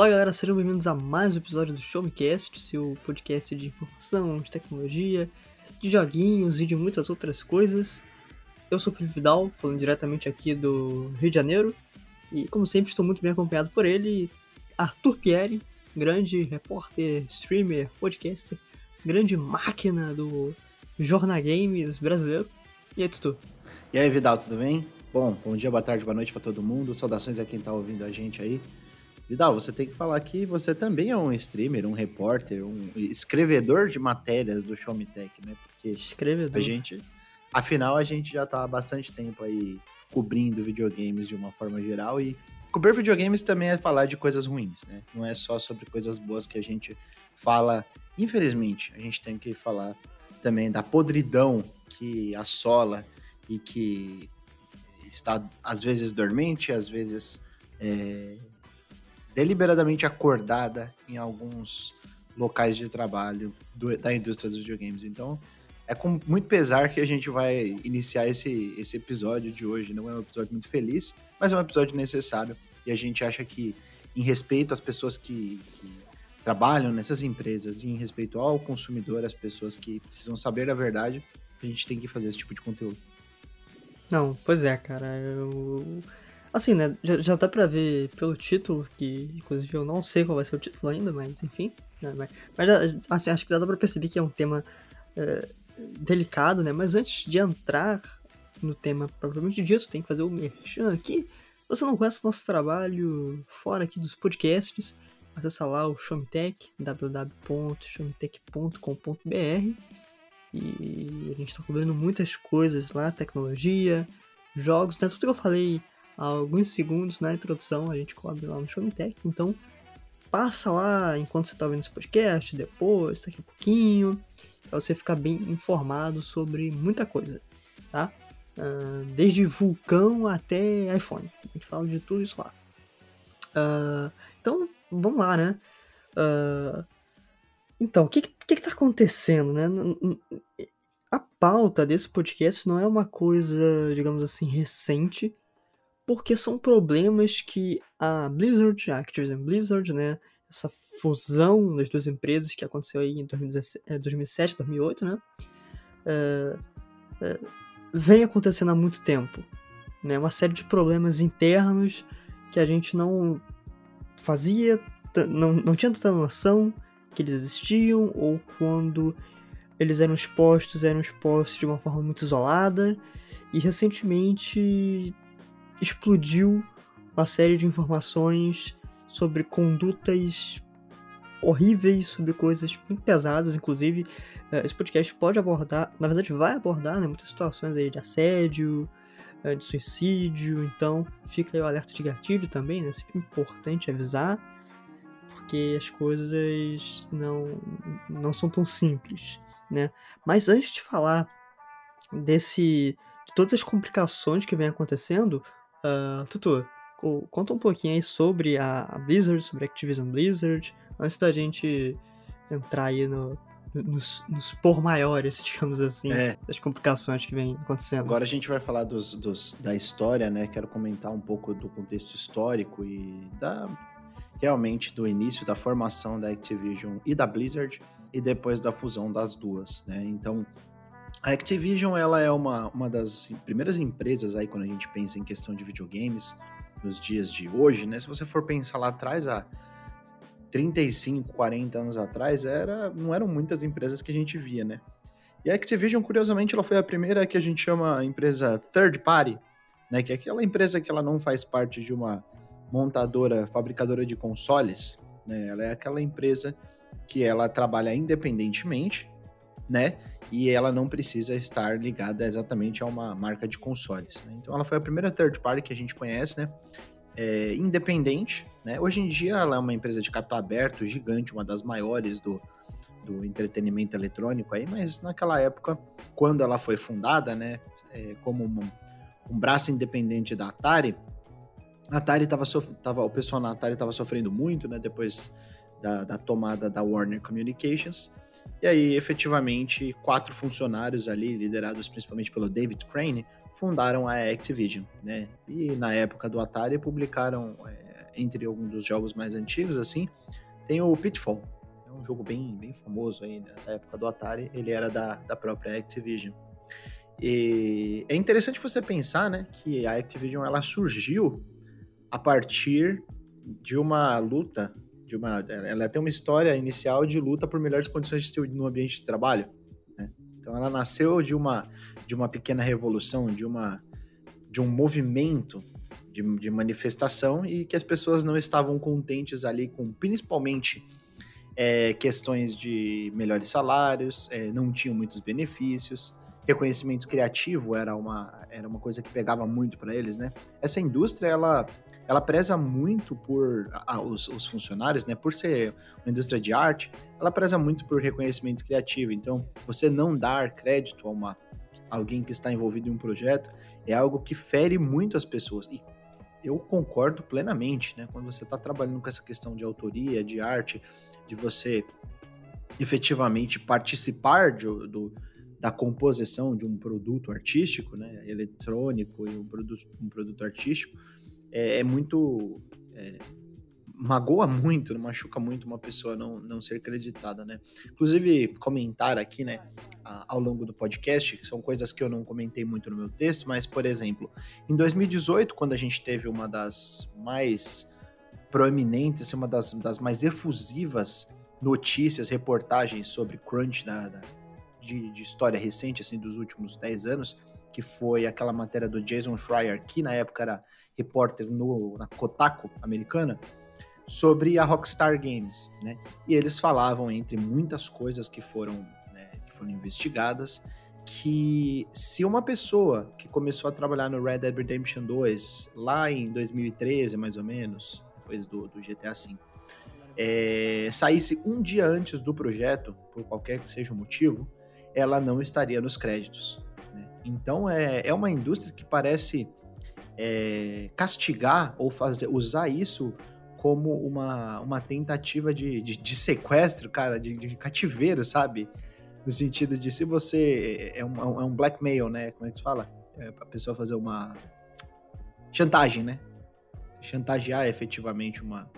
Fala galera, sejam bem-vindos a mais um episódio do Show Me Cast, seu podcast de informação, de tecnologia, de joguinhos e de muitas outras coisas. Eu sou o Felipe Vidal, falando diretamente aqui do Rio de Janeiro, e como sempre estou muito bem acompanhado por ele, Arthur Pieri, grande repórter, streamer, podcaster, grande máquina do Jornal Games brasileiro. E aí, Tutu? E aí, Vidal, tudo bem? Bom, bom dia, boa tarde, boa noite para todo mundo. Saudações a quem tá ouvindo a gente aí. Vidal, você tem que falar que você também é um streamer, um repórter, um escrevedor de matérias do Show Me Tech, né? Porque escrevedor. a gente, afinal, a gente já tá há bastante tempo aí cobrindo videogames de uma forma geral e cobrir videogames também é falar de coisas ruins, né? Não é só sobre coisas boas que a gente fala. Infelizmente, a gente tem que falar também da podridão que assola e que está às vezes dormente, às vezes é, deliberadamente acordada em alguns locais de trabalho do, da indústria dos videogames. Então, é com muito pesar que a gente vai iniciar esse, esse episódio de hoje. Não é um episódio muito feliz, mas é um episódio necessário. E a gente acha que, em respeito às pessoas que, que trabalham nessas empresas e em respeito ao consumidor, as pessoas que precisam saber a verdade, a gente tem que fazer esse tipo de conteúdo. Não, pois é, cara. Eu Assim, né? Já, já dá pra ver pelo título, que inclusive eu não sei qual vai ser o título ainda, mas enfim. Né, mas, mas assim, acho que já dá pra perceber que é um tema é, delicado, né? Mas antes de entrar no tema propriamente dito, tem que fazer o merchan aqui. Se você não conhece o nosso trabalho fora aqui dos podcasts, acessa lá o Showmetech, www.showmetech.com.br e a gente está cobrindo muitas coisas lá, tecnologia, jogos, né? Tudo que eu falei há alguns segundos na introdução, a gente cobre lá no Showmetech, então passa lá enquanto você está ouvindo esse podcast, depois, daqui a pouquinho, para você ficar bem informado sobre muita coisa, tá? Uh, desde vulcão até iPhone, a gente fala de tudo isso lá. Uh, então, vamos lá, né? Uh, então, o que, que, que tá acontecendo, né? A pauta desse podcast não é uma coisa, digamos assim, recente porque são problemas que a Blizzard, a Activision Blizzard, né, essa fusão das duas empresas que aconteceu aí em 2017, 2007, 2008, né, é, é, vem acontecendo há muito tempo. Né, uma série de problemas internos que a gente não fazia, não, não tinha tanta noção que eles existiam, ou quando eles eram expostos, eram expostos de uma forma muito isolada, e recentemente explodiu uma série de informações sobre condutas horríveis, sobre coisas muito pesadas, inclusive eh, esse podcast pode abordar, na verdade vai abordar né, muitas situações aí de assédio, eh, de suicídio, então fica aí o alerta de gatilho também, né? Sempre importante avisar, porque as coisas não, não são tão simples, né? Mas antes de falar desse de todas as complicações que vem acontecendo, Uh, Tutu, conta um pouquinho aí sobre a, Blizzard, sobre a Activision Blizzard, antes da gente entrar aí no, nos, nos por maiores, digamos assim, é. das complicações que vem acontecendo. Agora a gente vai falar dos, dos, da história, né? Quero comentar um pouco do contexto histórico e da realmente do início da formação da Activision e da Blizzard e depois da fusão das duas, né? Então, a Activision ela é uma, uma das primeiras empresas aí quando a gente pensa em questão de videogames nos dias de hoje, né? Se você for pensar lá atrás, há 35, 40 anos atrás, era, não eram muitas empresas que a gente via, né? E a Activision, curiosamente, ela foi a primeira que a gente chama empresa third party, né? Que é aquela empresa que ela não faz parte de uma montadora, fabricadora de consoles, né? Ela é aquela empresa que ela trabalha independentemente, né? E ela não precisa estar ligada exatamente a uma marca de consoles. Né? Então ela foi a primeira third party que a gente conhece, né? É, independente. Né? Hoje em dia ela é uma empresa de capital aberto, gigante, uma das maiores do, do entretenimento eletrônico aí, mas naquela época, quando ela foi fundada, né, é, como um, um, braço independente da Atari, a Atari tava, tava o pessoal na Atari estava sofrendo muito, né, depois da, da tomada da Warner Communications, e aí, efetivamente, quatro funcionários ali, liderados principalmente pelo David Crane, fundaram a Activision, né? E na época do Atari publicaram é, entre alguns dos jogos mais antigos, assim, tem o Pitfall. É um jogo bem, bem famoso aí da época do Atari. Ele era da, da própria Activision. E é interessante você pensar, né, que a Activision ela surgiu a partir de uma luta, de uma, ela tem uma história inicial de luta por melhores condições no ambiente de trabalho. Né? Então ela nasceu de uma de uma pequena revolução, de uma de um movimento de, de manifestação e que as pessoas não estavam contentes ali com principalmente é, questões de melhores salários, é, não tinham muitos benefícios, reconhecimento criativo era uma, era uma coisa que pegava muito para eles, né? Essa indústria, ela, ela preza muito por a, os, os, funcionários, né? Por ser uma indústria de arte, ela preza muito por reconhecimento criativo. Então, você não dar crédito a uma alguém que está envolvido em um projeto é algo que fere muito as pessoas. E eu concordo plenamente, né? Quando você está trabalhando com essa questão de autoria, de arte, de você efetivamente participar de, do, da composição de um produto artístico, né, eletrônico e um produto, um produto artístico, é, é muito é, magoa muito, machuca muito uma pessoa não, não ser creditada, né? Inclusive, comentar aqui, né, ao longo do podcast, que são coisas que eu não comentei muito no meu texto, mas, por exemplo, em 2018, quando a gente teve uma das mais proeminentes, assim, uma das, das mais efusivas notícias, reportagens sobre crunch da, da de, de, história recente, assim, dos últimos 10 anos, que foi aquela matéria do Jason Schreier, que na época era repórter no, na Kotaku americana, sobre a Rockstar Games, né? E eles falavam, entre muitas coisas que foram, né, que foram investigadas, que se uma pessoa que começou a trabalhar no Red Dead Redemption 2 lá em 2013, mais ou menos, depois do, do GTA V, é, saísse um dia antes do projeto, por qualquer que seja o motivo, ela não estaria nos créditos. Né? Então é, é uma indústria que parece é, castigar ou fazer usar isso como uma, uma tentativa de, de, de sequestro, cara, de, de, cativeiro, sabe? No sentido de se você é um, é um blackmail, né? Como é que se fala? É a pessoa fazer uma chantagem, né? Chantagear efetivamente uma,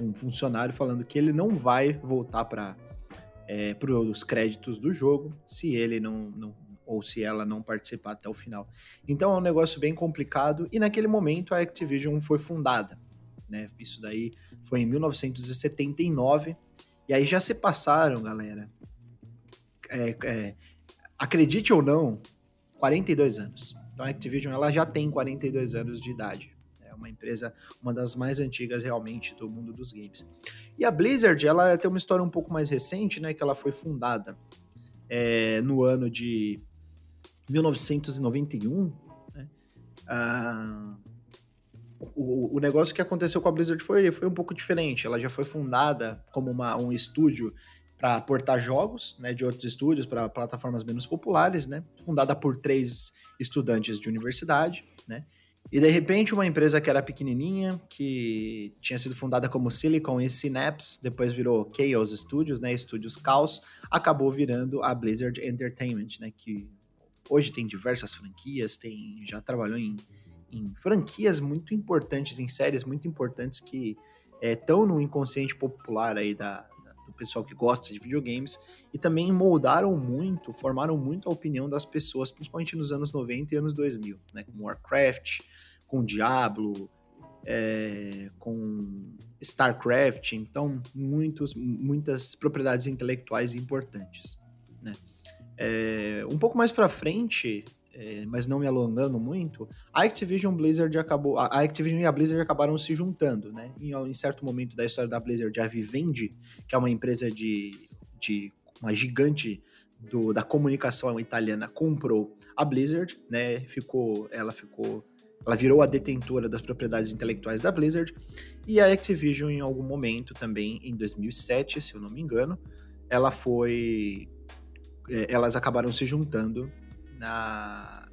um funcionário falando que ele não vai voltar para é, os créditos do jogo se ele não, não ou se ela não participar até o final. Então é um negócio bem complicado e naquele momento a Activision foi fundada né? Isso daí foi em 1979. E aí já se passaram, galera. É, é, acredite ou não, 42 anos. Então a Activision ela já tem 42 anos de idade. É uma empresa, uma das mais antigas realmente do mundo dos games. E a Blizzard, ela tem uma história um pouco mais recente, né? Que ela foi fundada é, no ano de 1991. Né? Ah, o, o negócio que aconteceu com a Blizzard foi, foi um pouco diferente. Ela já foi fundada como uma, um estúdio para portar jogos né, de outros estúdios para plataformas menos populares, né? Fundada por três estudantes de universidade, né? E de repente uma empresa que era pequenininha, que tinha sido fundada como Silicon e Synapse, depois virou Chaos Studios, né, Estúdios Caos, acabou virando a Blizzard Entertainment, né, que hoje tem diversas franquias, tem já trabalhou em em franquias muito importantes, em séries muito importantes que estão é, no inconsciente popular aí da, da, do pessoal que gosta de videogames e também moldaram muito, formaram muito a opinião das pessoas, principalmente nos anos 90 e anos 2000, né? Com Warcraft, com Diablo, é, com StarCraft, então muitos, muitas propriedades intelectuais importantes, né? É, um pouco mais para frente, é, mas não me alongando muito, a Activision Blizzard acabou, a Activision e a Blizzard acabaram se juntando, né? Em, em certo momento da história da Blizzard, a Vivendi, que é uma empresa de, de uma gigante do, da comunicação italiana, comprou a Blizzard, né? Ficou, ela ficou, ela virou a detentora das propriedades intelectuais da Blizzard e a Activision em algum momento também em 2007, se eu não me engano, ela foi elas acabaram se juntando na...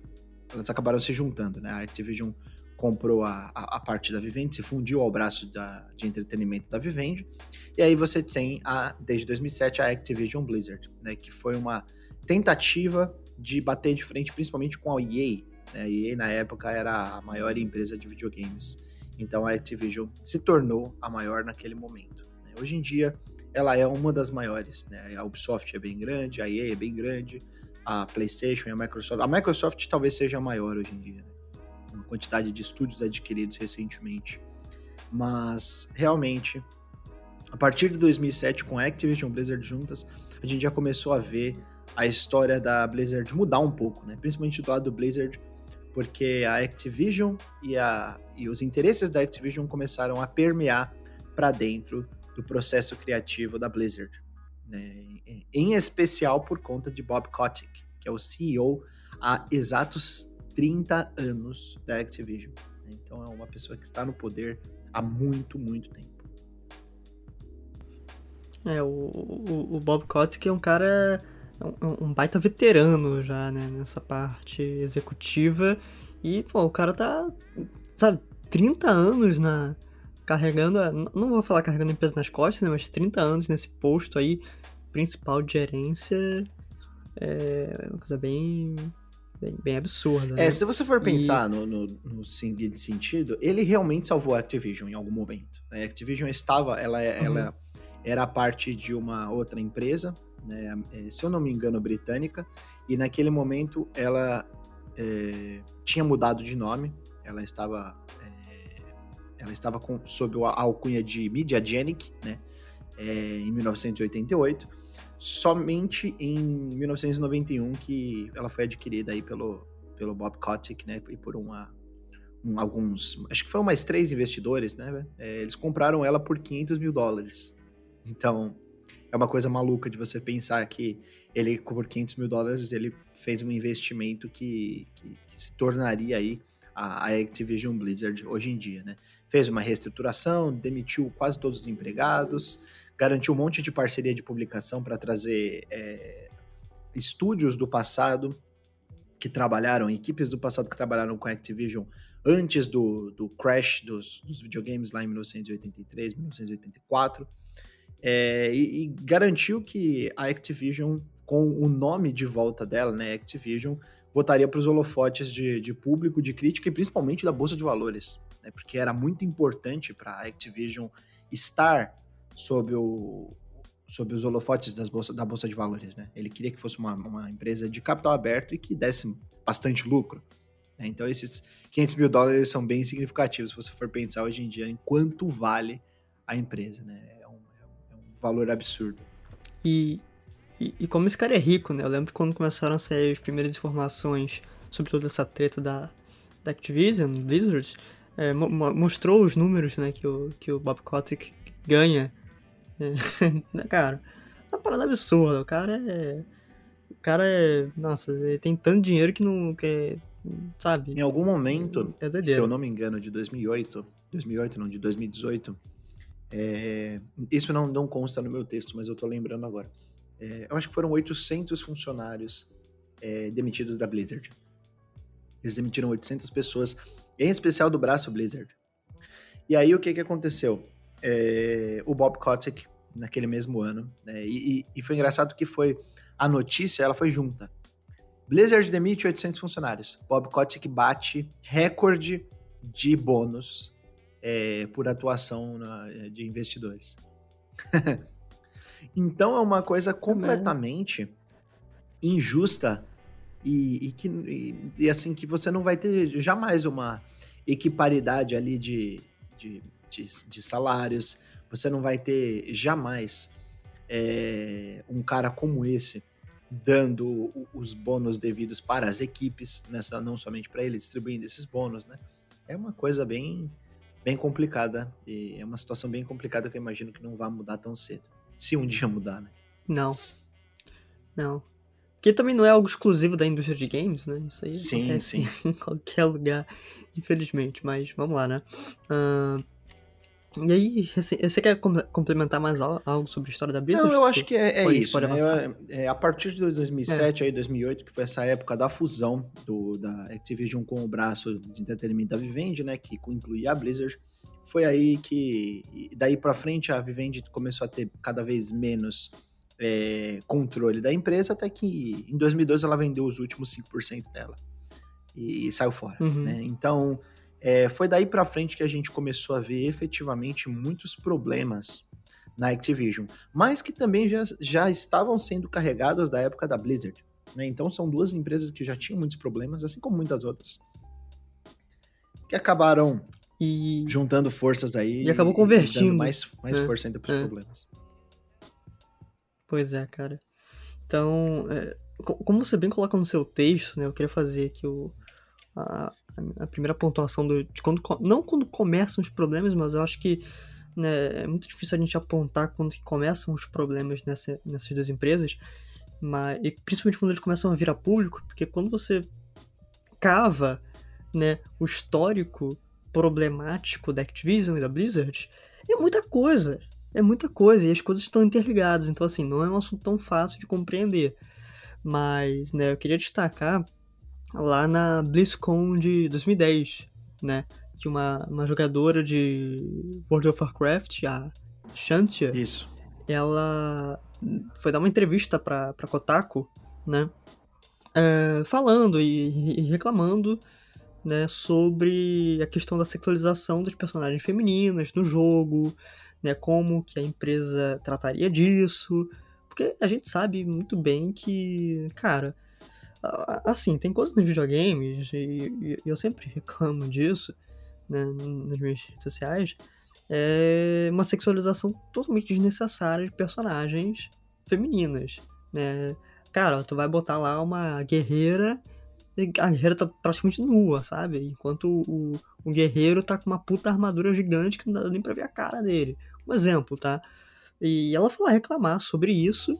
elas acabaram se juntando, né? A Activision comprou a, a, a, parte da Vivendi, se fundiu ao braço da, de entretenimento da Vivendi, e aí você tem, a, desde 2007, a Activision Blizzard, né, que foi uma tentativa de bater de frente principalmente com a EA. Né? A EA, na época, era a maior empresa de videogames Então a Activision se tornou a maior naquele momento. Né? Hoje em dia, ela é uma das maiores. Né? A Ubisoft é bem grande, a EA é bem grande, a PlayStation e a Microsoft. A Microsoft talvez seja a maior hoje em dia, né? uma quantidade de estúdios adquiridos recentemente. Mas realmente, a partir de 2007, com a Activision e Blizzard juntas, a gente já começou a ver a história da Blizzard mudar um pouco, né? principalmente do lado do Blizzard, porque a Activision e, a, e os interesses da Activision começaram a permear para dentro do processo criativo da Blizzard. Né? Em especial por conta de Bob Kotick, que é o CEO há exatos 30 anos da Activision. Né? Então é uma pessoa que está no poder há muito, muito tempo. É, o, o, o Bob Kotick é um cara, um, um, baita veterano já, né, nessa parte executiva. E, pô, o cara tá, sabe, 30 anos na, carregando, não vou falar carregando a empresa nas costas, né, mas 30 anos nesse posto aí, principal de gerência, é uma coisa bem, bem, bem absurda. É, né? se você for pensar e... no, no, no, seguinte sentido, ele realmente salvou a Activision em algum momento. A Activision estava, ela, é, uhum. ela era parte de uma outra empresa, né, é, se eu não me engano, britânica, e naquele momento ela é, tinha mudado de nome, ela estava ela estava com, sob a alcunha de Mediagenic, né, é, em 1988, somente em 1991 que ela foi adquirida aí pelo, pelo Bob Kotick, né, e por uma, um, alguns, acho que foi mais três investidores, né, é, eles compraram ela por 500 mil dólares. Então, é uma coisa maluca de você pensar que ele, por 500 mil dólares, ele fez um investimento que, que, que se tornaria aí a, a Activision Blizzard hoje em dia, né? Fez uma reestruturação, demitiu quase todos os empregados, garantiu um monte de parceria de publicação para trazer é, estúdios do passado que trabalharam, equipes do passado que trabalharam com a Activision antes do, do crash dos, dos videogames lá em 1983, 1984, é, e, e, garantiu que a Activision, com o nome de volta dela, né, Activision, votaria para os holofotes de, de, público, de crítica e principalmente da Bolsa de Valores, né? porque era muito importante para a Activision estar sob, o, sob os holofotes das bolsa, da Bolsa de Valores. Né? Ele queria que fosse uma, uma empresa de capital aberto e que desse bastante lucro. Né? Então esses 500 mil dólares são bem significativos se você for pensar hoje em dia em quanto vale a empresa. Né? É, um, é um valor absurdo. E, e, e, como esse cara é rico, né? Eu lembro quando começaram a sair as primeiras informações sobre toda essa treta da, da Activision, Blizzard, é, mo mostrou os números, né, que o, que o Bob Kotick ganha. É, né, cara, é uma parada absurda. O cara é. O cara é. Nossa, ele tem tanto dinheiro que não. Que, sabe? Em algum momento, é se eu não me engano, de 2008, 2008 não, de 2018, é, isso não, não consta no meu texto, mas eu tô lembrando agora é, eu acho que foram 800 funcionários é, demitidos da Blizzard. Eles demitiram 800 pessoas, em especial do braço Blizzard. E aí o que, que aconteceu? É, o Bob Kotick, naquele mesmo ano, né, e, e, foi engraçado que foi a notícia, ela foi junta. Blizzard demite 800 funcionários. Bob Kotick bate recorde de bônus é, por atuação na, de investidores. Então é uma coisa completamente injusta e, e que e, e, assim que você não vai ter jamais uma equiparidade ali de, de, de, de salários. Você não vai ter jamais é, um cara como esse dando os bônus devidos para as equipes, nessa, não somente para ele, distribuindo esses bônus, né? É uma coisa bem, bem complicada e é uma situação bem complicada que eu imagino que não vai mudar tão cedo. Se um dia mudar, né? Não. Não. Porque também não é algo exclusivo da indústria de games, né? Isso aí sim, acontece sim. em qualquer lugar, infelizmente. Mas vamos lá, né? Uh, e aí, você quer complementar mais algo sobre a história da Blizzard? Não, eu acho que é, é isso. Né? É, a partir de 2007, é. aí 2008, que foi essa época da fusão do, da Activision com o braço de entretenimento da Vivendi, né? Que incluía a Blizzard foi aí que, daí para frente, a Vivendi começou a ter cada vez menos é, controle da empresa, até que em 2012 ela vendeu os últimos 5% dela e, e saiu fora. Uhum. Né? Então, é, foi daí para frente que a gente começou a ver efetivamente muitos problemas na Activision, mas que também já, já estavam sendo carregados da época da Blizzard. Né? Então são duas empresas que já tinham muitos problemas, assim como muitas outras, que acabaram e... juntando forças aí e acabou convertindo mais, mais é, força ainda para os é. problemas. Pois é, cara. Então, é, como você bem coloca no seu texto, né? Eu queria fazer aqui o, a, a primeira pontuação do, de quando não quando começam os problemas, mas eu acho que né, é muito difícil a gente apontar quando começam os problemas nessa, nessas duas empresas, mas e principalmente quando eles começam a virar público, porque quando você cava né, o histórico problemático da Activision e da Blizzard, é muita coisa, é muita coisa e as coisas estão interligadas, então assim não é um assunto tão fácil de compreender, mas né, eu queria destacar lá na BlizzCon de 2010, né? Que uma, uma jogadora de World of Warcraft, a Shantia, Isso. ela foi dar uma entrevista pra, pra Kotaku, né? É, falando e, e, reclamando né, sobre a questão da sexualização das personagens femininas no jogo, né, como que a empresa trataria disso, porque a gente sabe muito bem que, cara, Assim, tem coisas nos videogames, e, eu sempre reclamo disso, né, nas minhas redes sociais, é uma sexualização totalmente desnecessária de personagens femininas, né? Cara, tu vai botar lá uma guerreira a guerreira tá praticamente nua, sabe? Enquanto o, o, guerreiro tá com uma puta armadura gigante que não dá nem pra ver a cara dele. Um exemplo, tá? E ela foi lá reclamar sobre isso.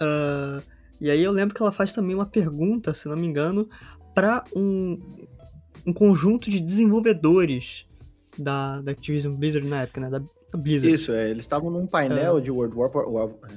Uh, e aí eu lembro que ela faz também uma pergunta, se não me engano, para um, um conjunto de desenvolvedores da, da Activision Blizzard na época, né? Da, da Blizzard. Isso, é, eles estavam num painel é. de World War,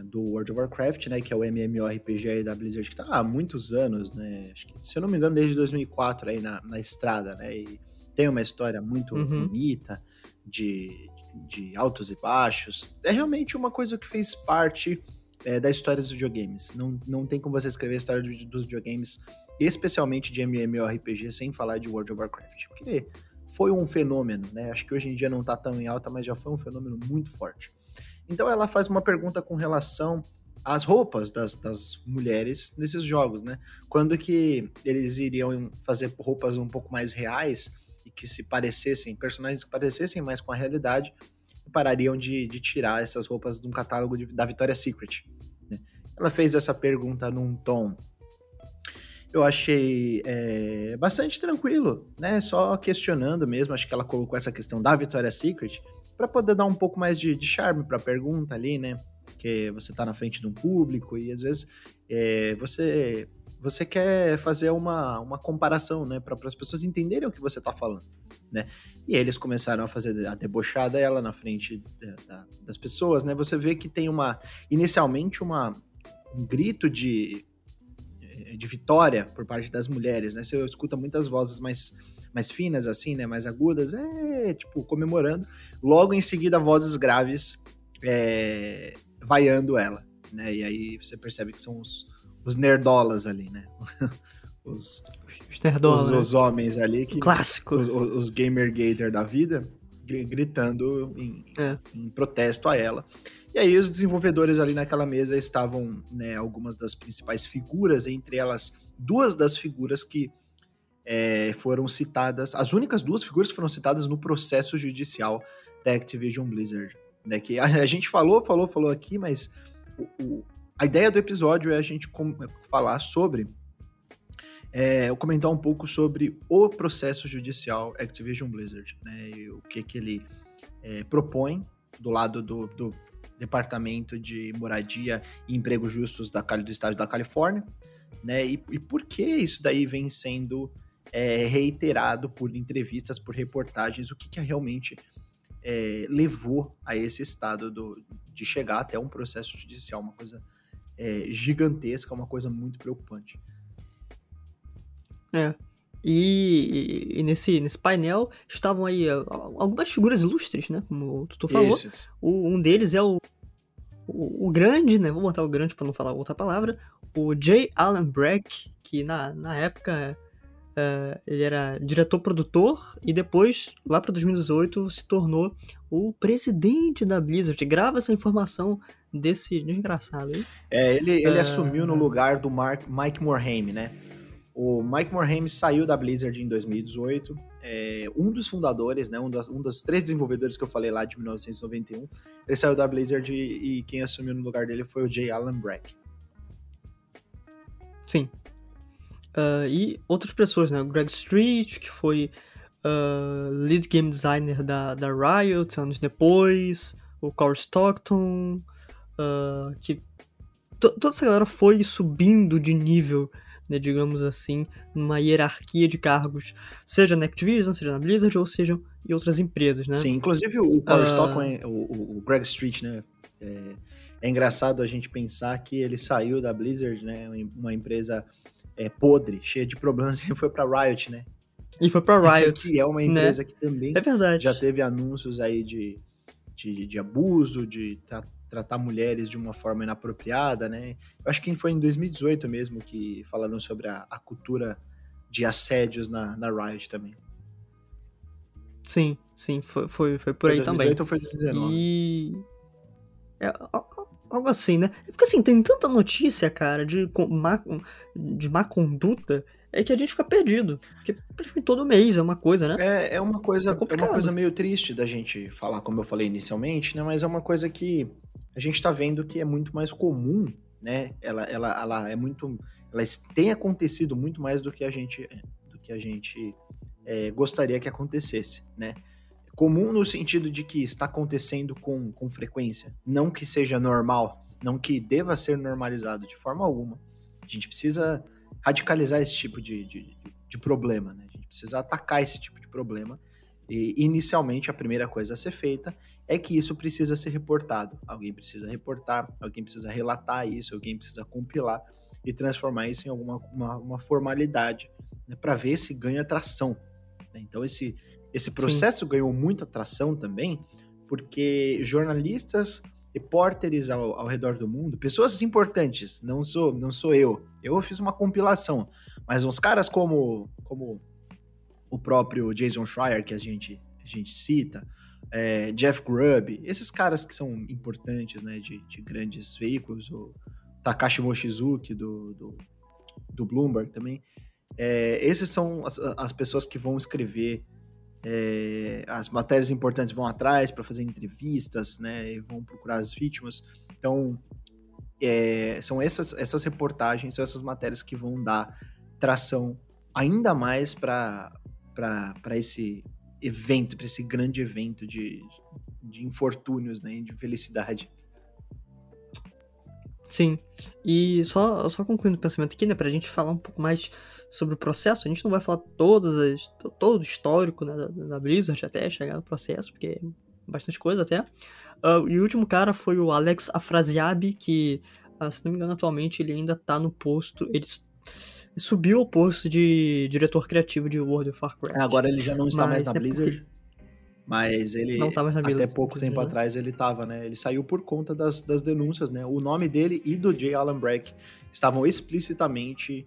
do World of Warcraft, né? Que é o MMORPG da Blizzard, que tá há muitos anos, né? Acho que, se eu não me engano, desde 2004 aí na, na estrada, né? E tem uma história muito uhum. bonita de, de altos e baixos. É realmente uma coisa que fez parte é, da história dos videogames. Não, não tem como você escrever a história dos videogames, especialmente de MMORPG, sem falar de World of Warcraft. Porque foi um fenômeno, né? Acho que hoje em dia não tá tão em alta, mas já foi um fenômeno muito forte. Então ela faz uma pergunta com relação às roupas das, das mulheres nesses jogos, né? Quando que eles iriam fazer roupas um pouco mais reais que se parecessem, personagens que parecessem mais com a realidade, parariam de, de tirar essas roupas de um catálogo de, da Victoria's Secret. Né? Ela fez essa pergunta num tom eu achei é, bastante tranquilo, né? Só questionando mesmo. Acho que ela colocou essa questão da Victoria's Secret para poder dar um pouco mais de, de charme para a pergunta ali, né? Que você está na frente de um público e às vezes é, você você quer fazer uma, uma comparação, né? Para as pessoas entenderem o que você está falando né? E eles começaram a fazer a debochada ela na frente da, da, das pessoas, né? Você vê que tem uma inicialmente uma um grito de de vitória por parte das mulheres, né? Você escuta muitas vozes mais mais finas assim, né, mais agudas, é, tipo, comemorando. Logo em seguida, vozes graves é, vaiando ela, né? E aí você percebe que são os, os nerdolas ali, né? os, os, os, né? os homens ali. Que, Clássico. Os, os gamer gator da vida, gritando em, é. em, protesto a ela. E aí os desenvolvedores ali naquela mesa estavam, né, algumas das principais figuras, entre elas duas das figuras que é, foram citadas, as únicas duas figuras que foram citadas no processo judicial da Activision Blizzard. Né, que a, a gente falou, falou, falou aqui, mas o, o, a ideia do episódio é a gente com, falar sobre é, comentar um pouco sobre o processo judicial Activision Blizzard, né, e o que, que ele é, propõe do lado do, do, Departamento de Moradia e Empregos Justos da, do Estado da Califórnia, né, e, e por que isso daí vem sendo é, reiterado por entrevistas, por reportagens, o que, que realmente é, levou a esse estado do, de chegar até um processo judicial, uma coisa é, gigantesca, uma coisa muito preocupante. É. E, e, nesse, nesse painel estavam aí algumas figuras ilustres, né? Como tu falou. Isso. O, um deles é o, o, o, grande, né? Vou botar o grande para não falar outra palavra. O J. Allen Brack, que na, na época Uh, ele era diretor-produtor e depois, lá para 2018, se tornou o presidente da Blizzard. Grava essa informação desse desgraçado aí. É, ele, ele uh... assumiu no lugar do Mark, Mike Morhaime, né? O Mike Morhaime saiu da Blizzard em 2018. É, um dos fundadores, né, um, das, um dos três desenvolvedores que eu falei lá de 1991, ele saiu da Blizzard e, e quem assumiu no lugar dele foi o Jay Allen Brack. Sim, Uh, e outras pessoas, né? O Greg Street, que foi uh, lead game designer da, da Riot anos depois, o Corey Stockton, uh, que toda essa galera foi subindo de nível, né, digamos assim, numa hierarquia de cargos, seja na Activision, seja na Blizzard, ou seja em outras empresas, né? Sim, inclusive o Corey Stockton, é, o, o, Greg Street, né? É, é engraçado a gente pensar que ele saiu da Blizzard, né? Uma empresa é, podre, cheia de problemas, e foi pra Riot, né? E foi pra Riot. que é uma empresa né? que também é verdade. já teve anúncios aí de, de, de abuso, de tratar mulheres de uma forma inapropriada, né? Eu acho que foi em 2018 mesmo que falaram sobre a, a cultura de assédios na, na Riot também. Sim, sim, foi, foi, foi por aí 2018 também. 2018 ou foi 2019? E... É, algo assim, né? Porque assim, tem tanta notícia, cara, de má, de má conduta, é que a gente fica perdido. Porque todo mês é uma coisa, né? É, é uma coisa, é, é, uma coisa meio triste da gente falar, como eu falei inicialmente, né? Mas é uma coisa que a gente tá vendo que é muito mais comum, né? Ela, ela, ela é muito. Ela tem acontecido muito mais do que a gente, do que a gente é, gostaria que acontecesse, né? comum no sentido de que está acontecendo com, com frequência, não que seja normal, não que deva ser normalizado de forma alguma. A gente precisa radicalizar esse tipo de, de, de problema, né? A gente precisa atacar esse tipo de problema. E inicialmente a primeira coisa a ser feita é que isso precisa ser reportado. Alguém precisa reportar, alguém precisa relatar isso, alguém precisa compilar e transformar isso em alguma uma, uma formalidade né, para ver se ganha tração. Né? Então esse esse processo Sim. ganhou muita atração também, porque jornalistas, repórteres ao, ao, redor do mundo, pessoas importantes, não sou, não sou eu. Eu fiz uma compilação, mas uns caras como, como o próprio Jason Schreier, que a gente, a gente cita, é, Jeff Grubb, esses caras que são importantes, né, de, de grandes veículos, o Takashi Mochizuki do, do, do Bloomberg também, é, esses são as, as pessoas que vão escrever é, as matérias importantes vão atrás para fazer entrevistas, né? E vão procurar as vítimas. Então, é, são essas, essas reportagens, são essas matérias que vão dar tração ainda mais para esse evento, para esse grande evento de, de infortúnios, né? De felicidade. Sim. E só, só concluindo o pensamento aqui, né? Pra gente falar um pouco mais sobre o processo. A gente não vai falar todas as, todo o histórico né, da, da Blizzard até chegar no processo, porque é bastante coisa até. Uh, e o último cara foi o Alex Afrasiabi, que, uh, se não me engano, atualmente ele ainda tá no posto. Ele subiu ao posto de diretor criativo de World of Warcraft. É, agora ele já não está Mas, mais na Blizzard. Mas ele, não tá mais na Blizzard, até pouco tempo né? atrás, ele tava, né? Ele saiu por conta das, das denúncias, né? O nome dele e do Jay Allen Brack estavam explicitamente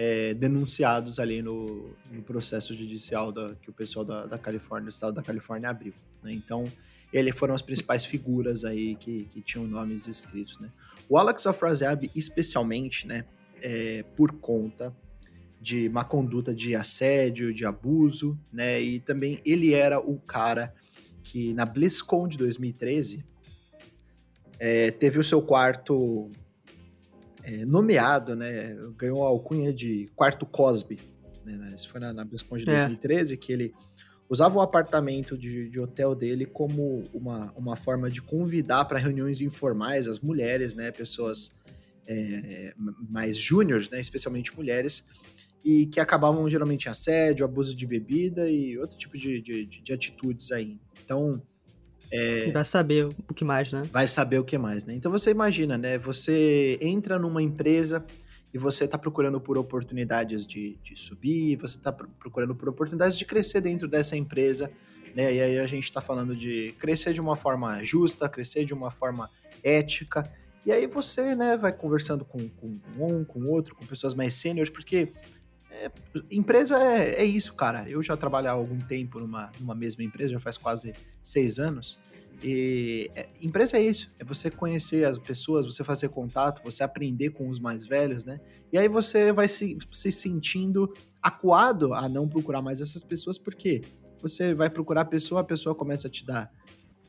é, denunciados ali no, no processo judicial da, que o pessoal da, da Califórnia, do estado da Califórnia abriu. Né? Então, ele foram as principais figuras aí que, que tinham nomes escritos, né? O Alex Afraziabi, especialmente, né, é, por conta de má conduta de assédio, de abuso, né, e também ele era o cara que na BlizzCon de 2013 é, teve o seu quarto é, nomeado, né? Ganhou a alcunha de quarto Cosby. Né? Isso foi na, na BlizzCon de 2013 é. que ele usava o apartamento de, de, hotel dele como uma, uma forma de convidar para reuniões informais as mulheres, né? Pessoas é, mais júniores, né? Especialmente mulheres e que acabavam geralmente em assédio, abuso de bebida e outro tipo de, de, de atitudes aí. Então, é, vai saber o que mais, né? Vai saber o que mais, né? Então você imagina, né? Você entra numa empresa e você está procurando por oportunidades de, de subir, você está procurando por oportunidades de crescer dentro dessa empresa, né? E aí a gente está falando de crescer de uma forma justa, crescer de uma forma ética. E aí você, né, vai conversando com, com um, com outro, com pessoas mais sêniores, porque é, empresa é, é, isso, cara. Eu já trabalho há algum tempo numa, numa mesma empresa, já faz quase seis anos. E é, empresa é isso, é você conhecer as pessoas, você fazer contato, você aprender com os mais velhos, né? E aí você vai se, se sentindo acuado a não procurar mais essas pessoas, porque você vai procurar a pessoa, a pessoa começa a te dar,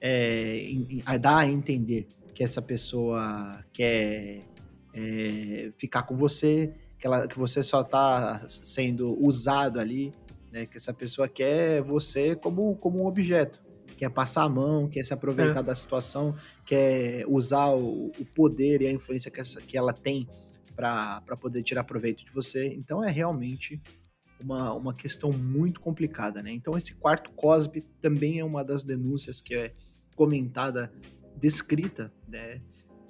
é, a dar a entender que essa pessoa quer é, ficar com você, que, ela, que você só está sendo usado ali, né? Que essa pessoa quer você como, como um objeto quer passar a mão, quer se aproveitar é. da situação, quer usar o, o, poder e a influência que, essa, que ela tem para poder tirar proveito de você. Então é realmente uma, uma questão muito complicada, né? Então esse quarto Cosby também é uma das denúncias que é comentada, descrita, né?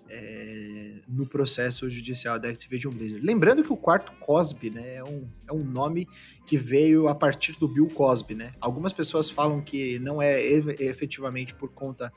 É, no processo judicial da Activision Blizzard. Lembrando que o quarto Cosby né, é, um, é um nome que veio a partir do Bill Cosby. Né? Algumas pessoas falam que não é efetivamente por conta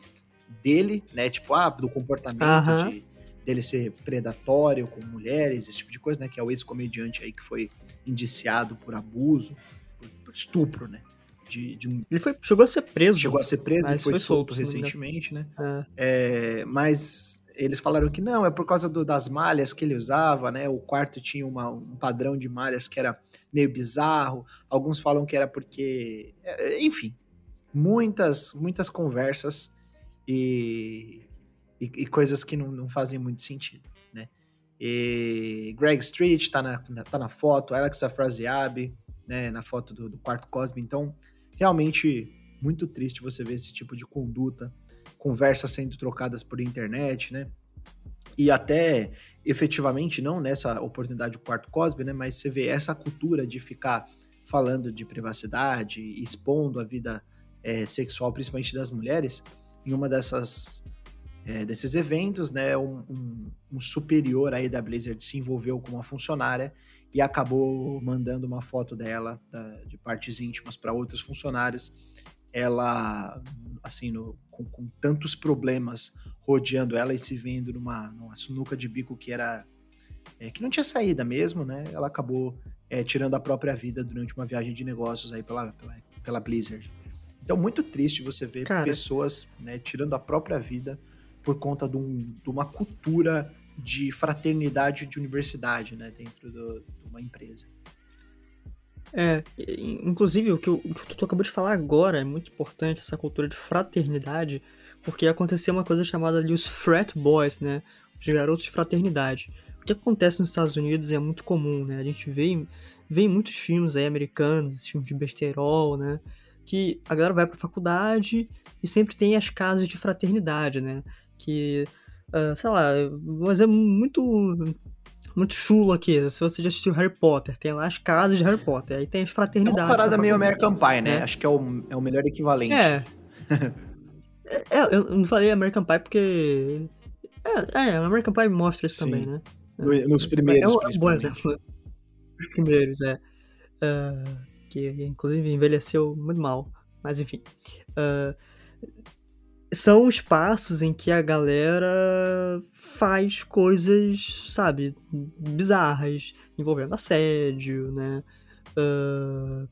dele, né? Tipo, ah, do comportamento uh -huh. de, dele ser predatório com mulheres, esse tipo de coisa, né? Que é o ex-comediante aí que foi indiciado por abuso, por, por estupro, né? De, de um... Ele foi, chegou a ser preso. Chegou a ser preso, e foi, foi solto, solto recentemente, né? É. É, mas eles falaram que não, é por causa do, das malhas que ele usava, né? O quarto tinha uma, um padrão de malhas que era meio bizarro. Alguns falam que era porque, é, enfim, muitas muitas conversas e, e, e coisas que não, não, fazem muito sentido, né? E Greg Street tá na, tá na foto, Alex Afrasiabi, né? Na foto do, do quarto Cosme. Então, realmente muito triste você ver esse tipo de conduta conversas sendo trocadas por internet, né? E até efetivamente, não nessa oportunidade do quarto Cosby, né? Mas você vê essa cultura de ficar falando de privacidade, expondo a vida é, sexual, principalmente das mulheres, em uma dessas é, desses eventos, né? Um, um, um, superior aí da Blizzard se envolveu com uma funcionária e acabou mandando uma foto dela da, de partes íntimas para outros funcionários ela, assim, no, com, com, tantos problemas rodeando ela e se vendo numa, numa sinuca de bico que era. É, que não tinha saída mesmo, né? Ela acabou é, tirando a própria vida durante uma viagem de negócios aí pela, pela, pela Blizzard. Então, muito triste você ver Cara. pessoas né, tirando a própria vida por conta de, um, de, uma cultura de fraternidade de universidade, né? Dentro do, de uma empresa. É, inclusive o que, o que tu acabou de falar agora é muito importante, essa cultura de fraternidade, porque aconteceu uma coisa chamada ali os frat boys, né? Os garotos de fraternidade. O que acontece nos Estados Unidos é muito comum, né? A gente vê, vê em muitos filmes aí americanos, filmes de besterol, né? Que a galera vai pra faculdade e sempre tem as casas de fraternidade, né? Que, uh, sei lá, um exemplo muito muito chulo aqui. Se você já assistiu Harry Potter, tem lá as casas de Harry Potter. Aí tem as fraternidades. É uma parada meio American Pie, né? É. Acho que é o, é o melhor equivalente. É. é. Eu não falei American Pie porque. É, é American Pie mostra isso Sim. também, né? nos primeiros. É um bom exemplo. Os primeiros, é. Uh, que inclusive envelheceu muito mal. Mas enfim. Uh, são espaços em que a galera faz coisas, sabe, bizarras, envolvendo assédio, né? Uh,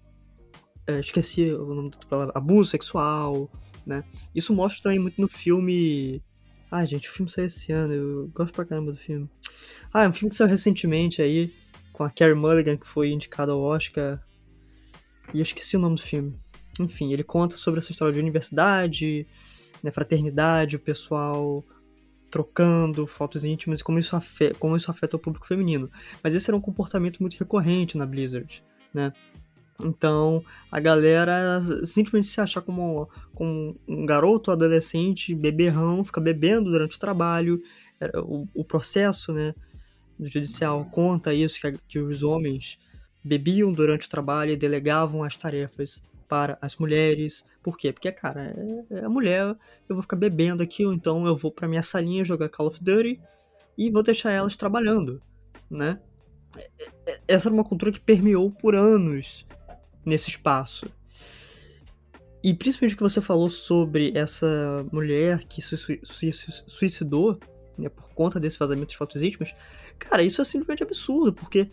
esqueci o nome da palavra, abuso sexual, né? Isso mostra também muito no filme. Ai, gente, o filme saiu esse ano, eu gosto pra caramba do filme. Ah, é um filme que saiu recentemente aí, com a Carey Mulligan, que foi indicada ao Oscar. E eu esqueci o nome do filme. Enfim, ele conta sobre essa história de universidade, né, fraternidade, o pessoal trocando fotos íntimas e como isso, afeta, como isso afeta o público feminino. Mas esse era um comportamento muito recorrente na Blizzard, né? Então, a galera simplesmente se achar como, como um garoto, adolescente, beberrão, fica bebendo durante o trabalho. O, o processo, né, do judicial conta isso, que, que os homens bebiam durante o trabalho e delegavam as tarefas para as mulheres. Por quê? Porque, cara, é, é mulher, eu vou ficar bebendo aqui, ou então eu vou para minha salinha jogar Call of Duty e vou deixar elas trabalhando, né? É, é, essa era uma cultura que permeou por anos nesse espaço. E principalmente o que você falou sobre essa mulher que se suicidou né, por conta desse vazamento de fotos íntimas, cara, isso é simplesmente absurdo, porque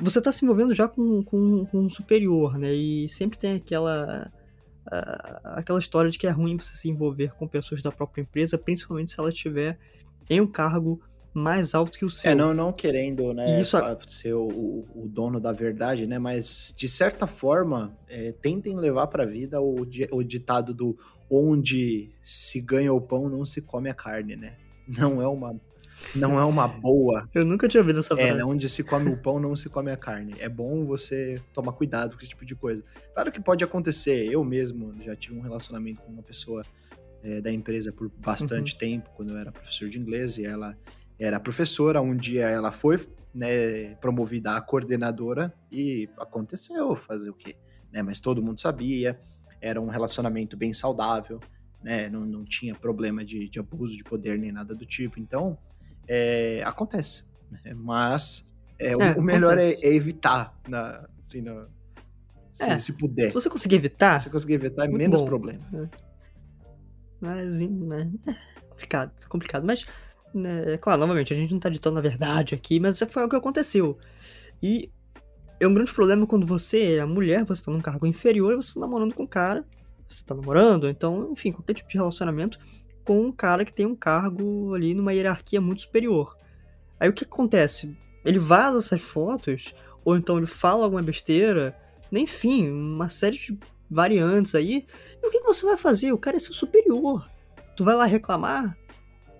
você tá se envolvendo já com, com, com um superior, né? E sempre tem aquela aquela história de que é ruim você se envolver com pessoas da própria empresa, principalmente se ela estiver em um cargo mais alto que o seu. É, não, não querendo, né, isso... ser o, o, dono da verdade, né, mas de certa forma, é, tentem levar para a vida o, o ditado do onde se ganha o pão, não se come a carne, né? Não é uma não é uma boa. Eu nunca tinha ouvido essa é, frase. É, onde se come o pão, não se come a carne. É bom você tomar cuidado com esse tipo de coisa. Claro que pode acontecer. Eu mesmo já tive um relacionamento com uma pessoa é, da empresa por bastante uhum. tempo, quando eu era professor de inglês, e ela era professora. Um dia ela foi né, promovida a coordenadora e aconteceu fazer o quê? Né, mas todo mundo sabia, era um relacionamento bem saudável, né, não, não tinha problema de, de abuso de poder nem nada do tipo. Então, é, acontece. Né? Mas é, o, é, o, melhor é, evitar, na, assim, na, se, é, se, puder. Se você conseguir evitar. Se você conseguir evitar, é menos bom. problema. É. Mas, né, é complicado, complicado. Mas, né, claro, novamente, a gente não tá ditando a verdade aqui, mas foi o que aconteceu. E é um grande problema quando você é a mulher, você tá num cargo inferior e você tá namorando com um cara, você tá namorando, então, enfim, qualquer tipo de relacionamento, com um cara que tem um cargo ali numa hierarquia muito superior. Aí o que acontece? Ele vaza essas fotos, ou então ele fala alguma besteira, enfim, uma série de variantes aí. E o que, você vai fazer? O cara é seu superior. Tu vai lá reclamar,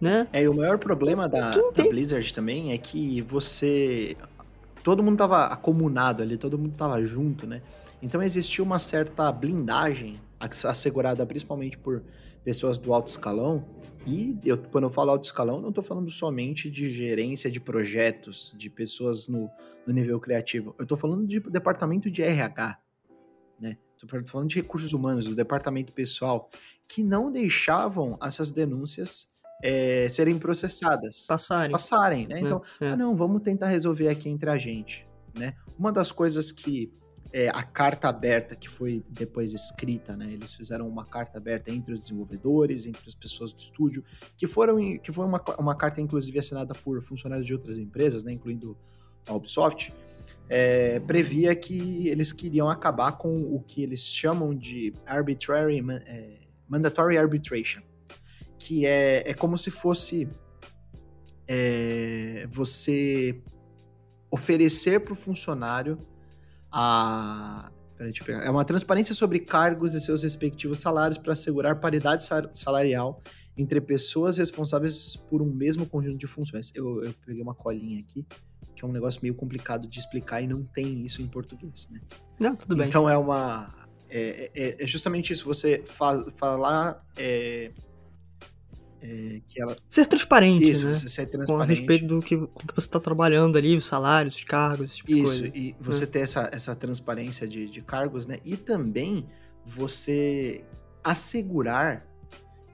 né? É, e o maior problema da, da Blizzard também é que você. Todo mundo tava acomunado ali, todo mundo tava junto, né? Então existia uma certa blindagem assegurada principalmente por pessoas do alto escalão. E eu, quando eu falo alto escalão, não estou falando somente de gerência de projetos, de pessoas no, no nível criativo. Eu estou falando de departamento de RH, né? Estou falando de recursos humanos, do departamento pessoal, que não deixavam essas denúncias é, serem processadas. Passarem. Passarem, né? Então, é, é. Ah, não, vamos tentar resolver aqui entre a gente, né? Uma das coisas que é, a carta aberta que foi depois escrita, né? Eles fizeram uma carta aberta entre os desenvolvedores, entre as pessoas do estúdio, que foram que foi uma, uma carta inclusive assinada por funcionários de outras empresas, né? Incluindo a Ubisoft. É, previa que eles queriam acabar com o que eles chamam de arbitrary é, mandatory arbitration, que é, é como se fosse é, você oferecer para o funcionário a. Peraí, deixa eu pegar. É uma transparência sobre cargos e seus respectivos salários para assegurar paridade salarial entre pessoas responsáveis por um mesmo conjunto de funções. Eu, eu peguei uma colinha aqui, que é um negócio meio complicado de explicar e não tem isso em português, né? Não, tudo bem. Então é uma. É, é, é justamente isso, você falar. É, é, que ela... Ser transparente, Isso, né? você ser transparente. Com a respeito do que, com que você está trabalhando ali, os salários, os cargos, esse tipo Isso, de coisa. e você né? ter essa, essa transparência de, de cargos, né? E também você assegurar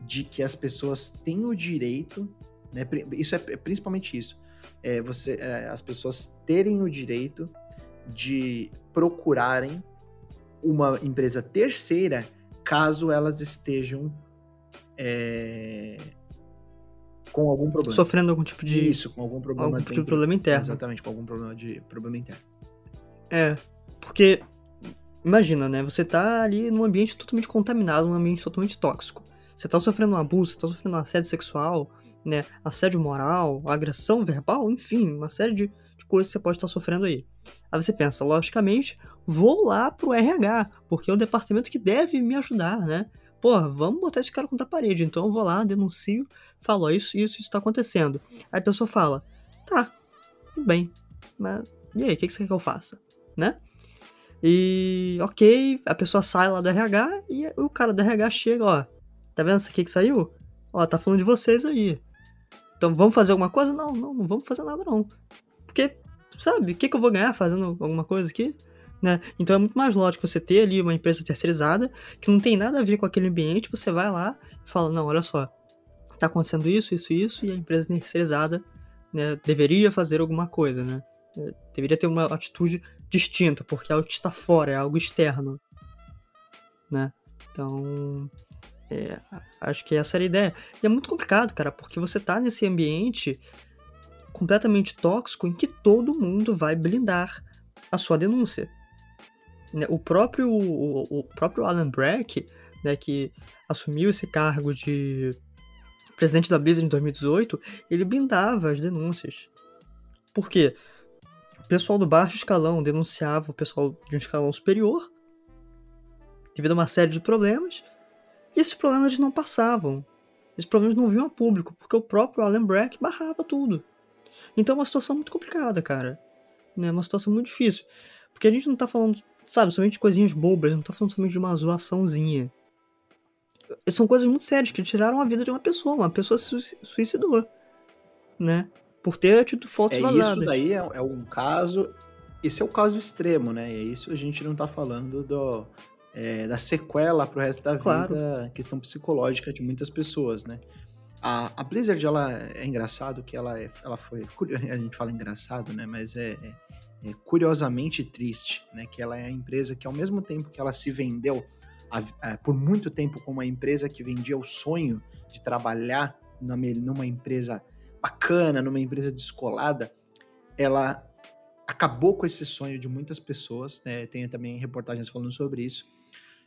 de que as pessoas têm o direito, né? Isso é, é principalmente isso. É você, é, as pessoas terem o direito de procurarem uma empresa terceira caso elas estejam é, com algum problema. Sofrendo algum tipo de. Isso, com algum problema. Algum tipo de problema interno. Exatamente, com algum problema de problema interno. É, porque. Imagina, né? Você tá ali num ambiente totalmente contaminado, num ambiente totalmente tóxico. Você tá sofrendo um abuso, você tá sofrendo um assédio sexual, né? Assédio moral, agressão verbal, enfim, uma série de, de coisas que você pode estar sofrendo aí. Aí você pensa, logicamente, vou lá pro RH, porque é o departamento que deve me ajudar, né? pô, vamos botar esse cara contra a parede. Então eu vou lá, denuncio, falo, ó, isso, isso, isso tá acontecendo. Aí a pessoa fala, tá, tudo bem, mas e aí, o que, que você quer que eu faça? Né? E ok, a pessoa sai lá do RH e o cara do RH chega, ó, tá vendo isso aqui que saiu? Ó, tá falando de vocês aí. Então vamos fazer alguma coisa? Não, não, não vamos fazer nada não. Porque, sabe, o que, que eu vou ganhar fazendo alguma coisa aqui? Né? Então é muito mais lógico você ter ali uma empresa terceirizada que não tem nada a ver com aquele ambiente, você vai lá e fala, não, olha só, tá acontecendo isso, isso, isso, e a empresa terceirizada né, deveria fazer alguma coisa, né? É, deveria ter uma atitude distinta, porque é algo que está fora, é algo externo, né? Então, é, acho que essa era a ideia. E é muito complicado, cara, porque você tá nesse ambiente completamente tóxico em que todo mundo vai blindar a sua denúncia. Né, o próprio, o, o próprio Alan Brack, né, que assumiu esse cargo de presidente da Blizzard em 2018, ele blindava as denúncias. Por quê? O pessoal do baixo escalão denunciava o pessoal de um escalão superior, devido a uma série de problemas, e esses problemas não passavam. Esses problemas não vinham a público, porque o próprio Alan Brack barrava tudo. Então é uma situação muito complicada, cara. É uma situação muito difícil. Porque a gente não tá falando, sabe, somente de coisinhas bobas, não tá falando somente de uma zoaçãozinha. São coisas muito sérias que tiraram a vida de uma pessoa. Uma pessoa se suicidou, né? Por ter tido fotos é, vazadas. Isso daí é, é um caso... Esse é o caso extremo, né? E é isso a gente não tá falando do, é, da sequela pro resto da vida, claro. questão psicológica de muitas pessoas, né? A, a, Blizzard, ela é engraçado que ela, é, ela foi. A gente fala engraçado, né? Mas é, é, é, curiosamente triste, né? Que ela é a empresa que, ao mesmo tempo que ela se vendeu a, por muito tempo como uma empresa que vendia o sonho de trabalhar numa, numa empresa bacana, numa empresa descolada, ela acabou com esse sonho de muitas pessoas, né? Tem também reportagens falando sobre isso.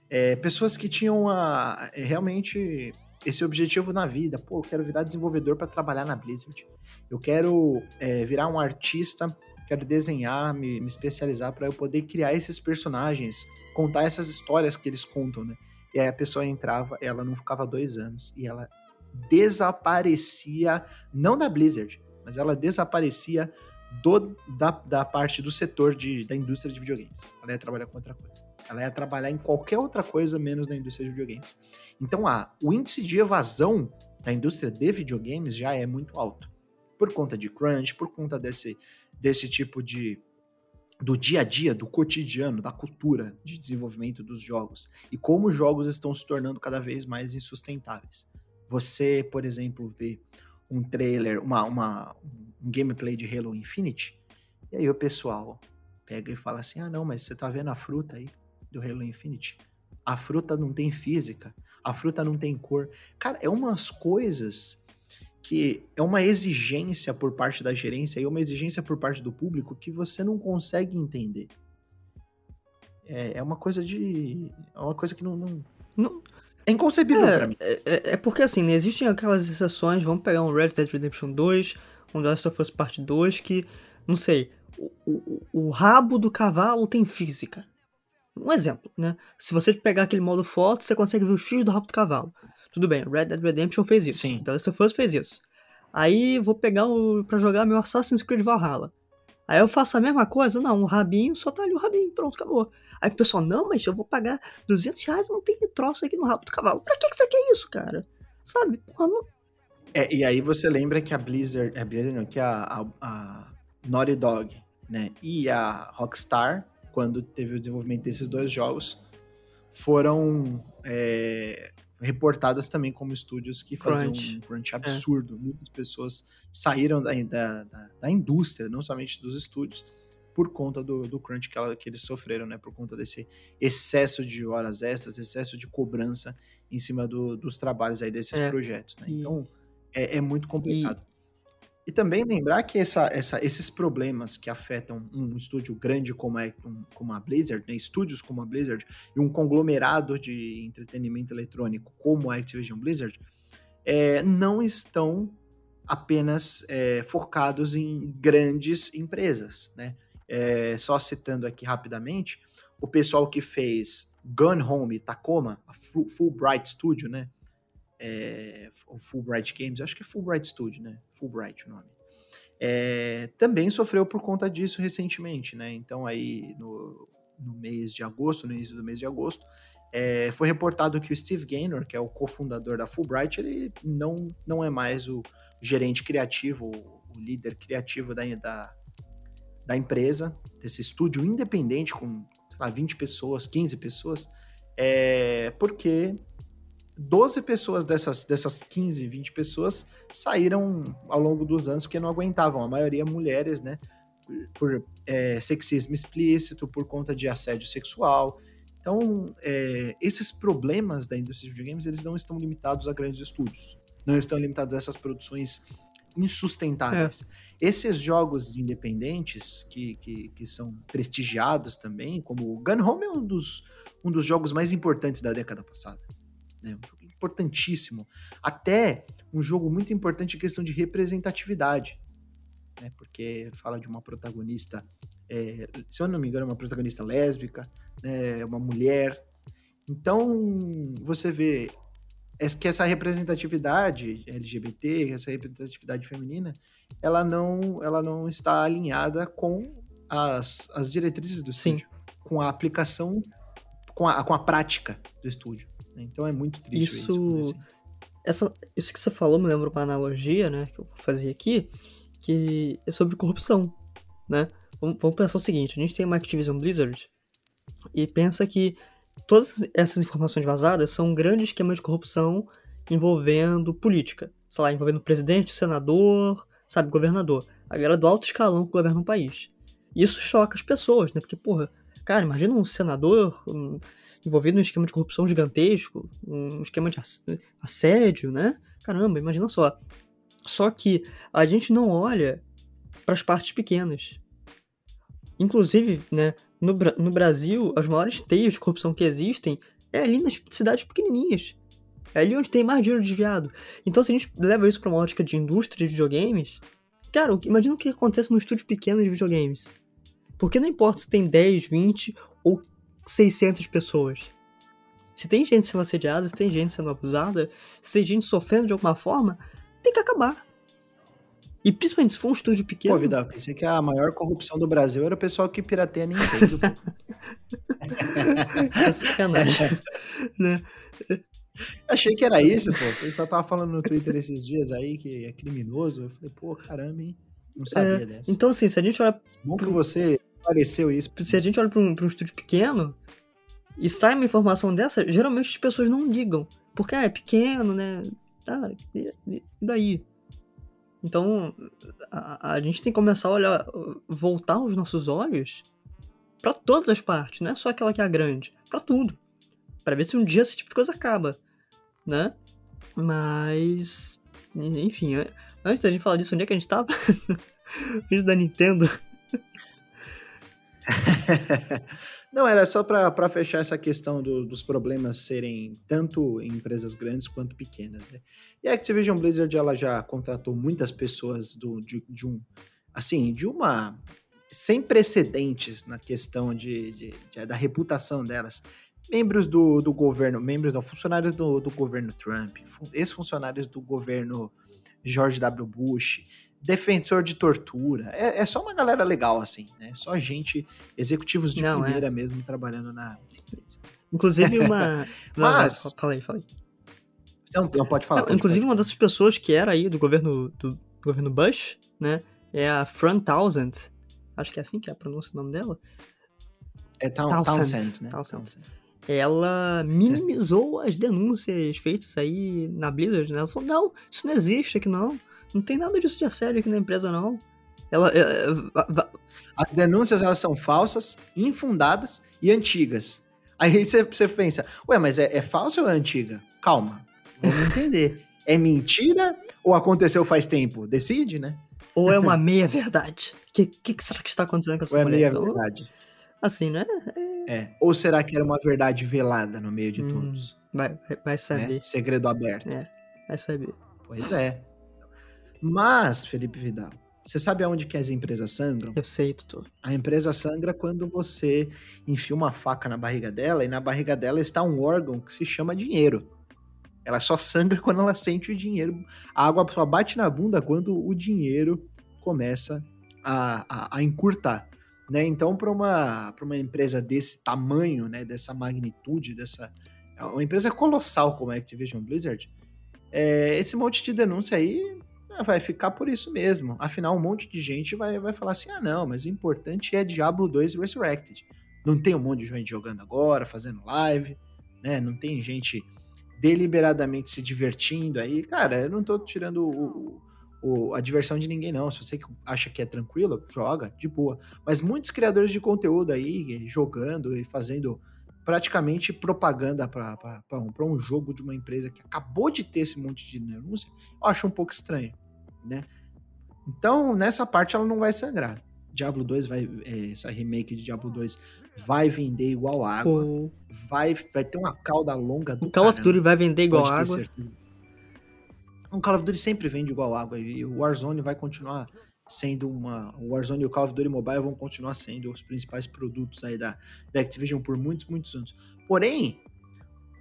É, pessoas que tinham a, realmente esse objetivo na vida. Pô, eu quero virar desenvolvedor para trabalhar na Blizzard. Eu quero é, virar um artista, quero desenhar, me, me especializar para eu poder criar esses personagens, contar essas histórias que eles contam, né? E aí a pessoa entrava, ela não ficava dois anos e ela desaparecia, não da Blizzard, mas ela desaparecia do, da, da parte do setor de, da indústria de videogames. Ela ia trabalhar com outra coisa. Ela ia trabalhar em qualquer outra coisa menos na indústria de videogames. Então, ah, o índice de evasão da indústria de videogames já é muito alto. Por conta de crunch, por conta desse, desse tipo de. do dia a dia, do cotidiano, da cultura de desenvolvimento dos jogos. E como os jogos estão se tornando cada vez mais insustentáveis. Você, por exemplo, vê um trailer, uma, uma, um gameplay de Halo Infinite, e aí o pessoal pega e fala assim: ah, não, mas você tá vendo a fruta aí? do Halo Infinite. A fruta não tem física, a fruta não tem cor. Cara, é umas coisas que é uma exigência por parte da gerência e uma exigência por parte do público que você não consegue entender. É, é uma coisa de. É uma coisa que não. não, não é inconcebível é, pra mim. É, é, é, porque assim, né, existem aquelas exceções, vamos pegar um Red Dead Redemption 2, um The Last of Us Part 2, que, não sei, o, o, o rabo do cavalo tem física. Um exemplo, né? Se você pegar aquele modo foto, você consegue ver os fios do rabo do cavalo. Tudo bem, Red Dead Redemption fez isso. Sim. The Last of Us fez isso. Aí vou pegar o, pra jogar meu Assassin's Creed Valhalla. Aí eu faço a mesma coisa? Não, o rabinho só tá ali o rabinho, pronto, acabou. Aí o pessoal, não, mas eu vou pagar 200 reais não tem troço aqui no rabo do cavalo. Pra que, que você quer isso, cara? Sabe? Porra, não... É, e aí você lembra que a Blizzard, a Blizzard não, que a, a, a Naughty Dog, né, e a Rockstar quando teve o desenvolvimento desses dois jogos, foram é, reportadas também como estúdios que faziam crunch. um crunch é. absurdo. É. Muitas pessoas saíram da, da, da, indústria, não somente dos estúdios, por conta do, do crunch que, ela, que eles sofreram, né? Por conta desse excesso de horas extras, excesso de cobrança em cima do, dos trabalhos aí desses é. projetos, né? Então, é, é muito complicado. E e também lembrar que essa, essa, esses problemas que afetam um estúdio grande como, é, um, como a Blizzard, né, estúdios como a Blizzard, e um conglomerado de entretenimento eletrônico como a Activision Blizzard, é, não estão apenas é, focados em grandes empresas. Né? É, só citando aqui rapidamente, o pessoal que fez Gun Home Tacoma, a Fulbright Studio, né? É, Fulbright Games, acho que é Fulbright Studio, né? Fulbright o nome. É, também sofreu por conta disso recentemente, né? Então aí no, no mês de agosto, no início do mês de agosto, é, foi reportado que o Steve Gaynor, que é o cofundador da Fulbright, ele não, não é mais o gerente criativo, o líder criativo da, da, da empresa, desse estúdio independente com sei lá, 20 pessoas, 15 pessoas, é, porque 12 pessoas dessas, dessas 15, 20 pessoas saíram ao longo dos anos porque não aguentavam. A maioria mulheres, né? Por é, sexismo explícito, por conta de assédio sexual. Então, é, esses problemas da indústria de videogames, eles não estão limitados a grandes estúdios. Não estão limitados a essas produções insustentáveis. É. Esses jogos independentes, que, que, que, são prestigiados também, como o Gun Home é um dos, um dos jogos mais importantes da década passada. Né? Um jogo importantíssimo. Até um jogo muito importante em questão de representatividade. Né? Porque fala de uma protagonista, é, se eu não me engano, uma protagonista lésbica, né? uma mulher. Então, você vê que essa representatividade LGBT, essa representatividade feminina, ela não, ela não está alinhada com as, as diretrizes do Sim. estúdio, com a aplicação, com a, com a prática do estúdio. Né? Então é muito triste isso. isso essa, isso que você falou me lembra uma analogia, né, que eu fazia aqui, que é sobre corrupção, né? Vamos, vamos pensar o seguinte, a gente tem uma Activision Blizzard e pensa que todas essas informações vazadas são um grande esquema de corrupção envolvendo política. Sei lá, envolvendo presidente, senador, sabe, governador. A galera do alto escalão que governa um país. E isso choca as pessoas, né? Porque, porra, cara, imagina um senador um, envolvido num esquema de corrupção gigantesco, um esquema de assédio, né? Caramba, imagina só. Só que a gente não olha para as partes pequenas. Inclusive, né, no, no Brasil, as maiores teias de corrupção que existem é ali nas cidades pequenininhas. É ali onde tem mais dinheiro desviado. Então, se a gente leva isso para uma ótica de indústria de videogames, cara, imagina o que acontece no estúdio pequeno de videogames. Porque não importa se tem 10, 20 ou 600 pessoas. Se tem gente sendo assediada, se tem gente sendo abusada, se tem gente sofrendo de alguma forma, tem que acabar. E principalmente se for um estúdio pequeno. Pô, Vidal, pensei que a maior corrupção do Brasil era o pessoal que pirateia Nintendo. é sacanagem. né? Achei que era isso, pô. O pessoal tava falando no Twitter esses dias aí que é criminoso. Eu falei, pô, caramba, hein? Não sabia é, dessa. Então, assim, se a gente olha. Bom que você apareceu isso. Se a gente olha pra um, um estúdio pequeno e sai uma informação dessa, geralmente as pessoas não ligam. Porque ah, é pequeno, né? Tá, e, e daí? Então, a, a, gente tem que começar a olhar, voltar os nossos olhos para todas as partes, não é só aquela que é a grande, para tudo. para ver se um dia esse tipo de coisa acaba, né? Mas, enfim, antes da gente falar disso, onde é que a gente tava? antes da Nintendo. Não, era só para fechar essa questão do, dos problemas serem tanto em empresas grandes quanto pequenas, né? E a Activision Blizzard, ela já contratou muitas pessoas do, de, de um, assim, de uma, sem precedentes na questão de, de, de da reputação delas. Membros do, do governo, membros não, funcionários do, do governo Trump, ex-funcionários do governo George W. Bush, defensor de tortura. É, é, só uma galera legal, assim, né? Só gente, executivos de Não, é. primeira é. mesmo, trabalhando na. Inclusive uma. Mas. Não, falei, falei. Não, não pode falar. Não, pode inclusive, uma dessas pessoas que era aí do governo, do, do governo Bush, né? É a Fran Townsend. Acho que é assim que é a pronúncia do nome dela. É Townsend, Townsend né? Townsend. Townsend. Ela minimizou as denúncias feitas aí na Blizzard, né? Ela falou: não, isso não existe aqui não. Não tem nada disso de assédio aqui na empresa, não. Ela, é, é, As denúncias elas são falsas, infundadas e antigas. Aí você, pensa, ué, mas é, é falsa ou é antiga? Calma, vamos entender. é mentira ou aconteceu faz tempo? Decide, né? Ou é uma meia-verdade? O que, que, que, será que está acontecendo com essa ou mulher? É meia-verdade. Então, assim, né? É... é... Ou será que era uma verdade velada no meio de hum, todos? Vai, vai saber. Né? Segredo aberto. É, vai saber. Pois é. Mas, Felipe Vidal, você sabe aonde que as empresas sangram? Eu sei, tutor. A empresa sangra quando você enfia uma faca na barriga dela e na barriga dela está um órgão que se chama dinheiro. Ela só sangra quando ela sente o dinheiro. A água só bate na bunda quando o dinheiro começa a, a, a encurtar. Né? Então, para uma, uma empresa desse tamanho, né, dessa magnitude, dessa uma empresa colossal como a Activision Blizzard, é, esse monte de denúncia aí vai ficar por isso mesmo. Afinal, um monte de gente vai, vai falar assim: ah, não, mas o importante é Diablo 2 Resurrected. Não tem um monte de gente jogando agora, fazendo live, né? Não tem gente deliberadamente se divertindo aí. Cara, eu não tô tirando o, o, a diversão de ninguém, não. Se você acha que é tranquilo, joga, de boa. Mas muitos criadores de conteúdo aí jogando e fazendo praticamente propaganda para um, um jogo de uma empresa que acabou de ter esse monte de denúncia, eu acho um pouco estranho né? Então, nessa parte ela não vai sangrar. Diablo 2 vai. É, essa remake de Diablo 2 vai vender igual água. Oh. Vai, vai ter uma cauda longa do O Call of Duty vai vender igual água. O Call of Duty sempre vende igual água. E o Warzone vai continuar sendo uma. O Warzone e o Call of Duty Mobile vão continuar sendo os principais produtos aí da, da Activision por muitos, muitos anos. Porém,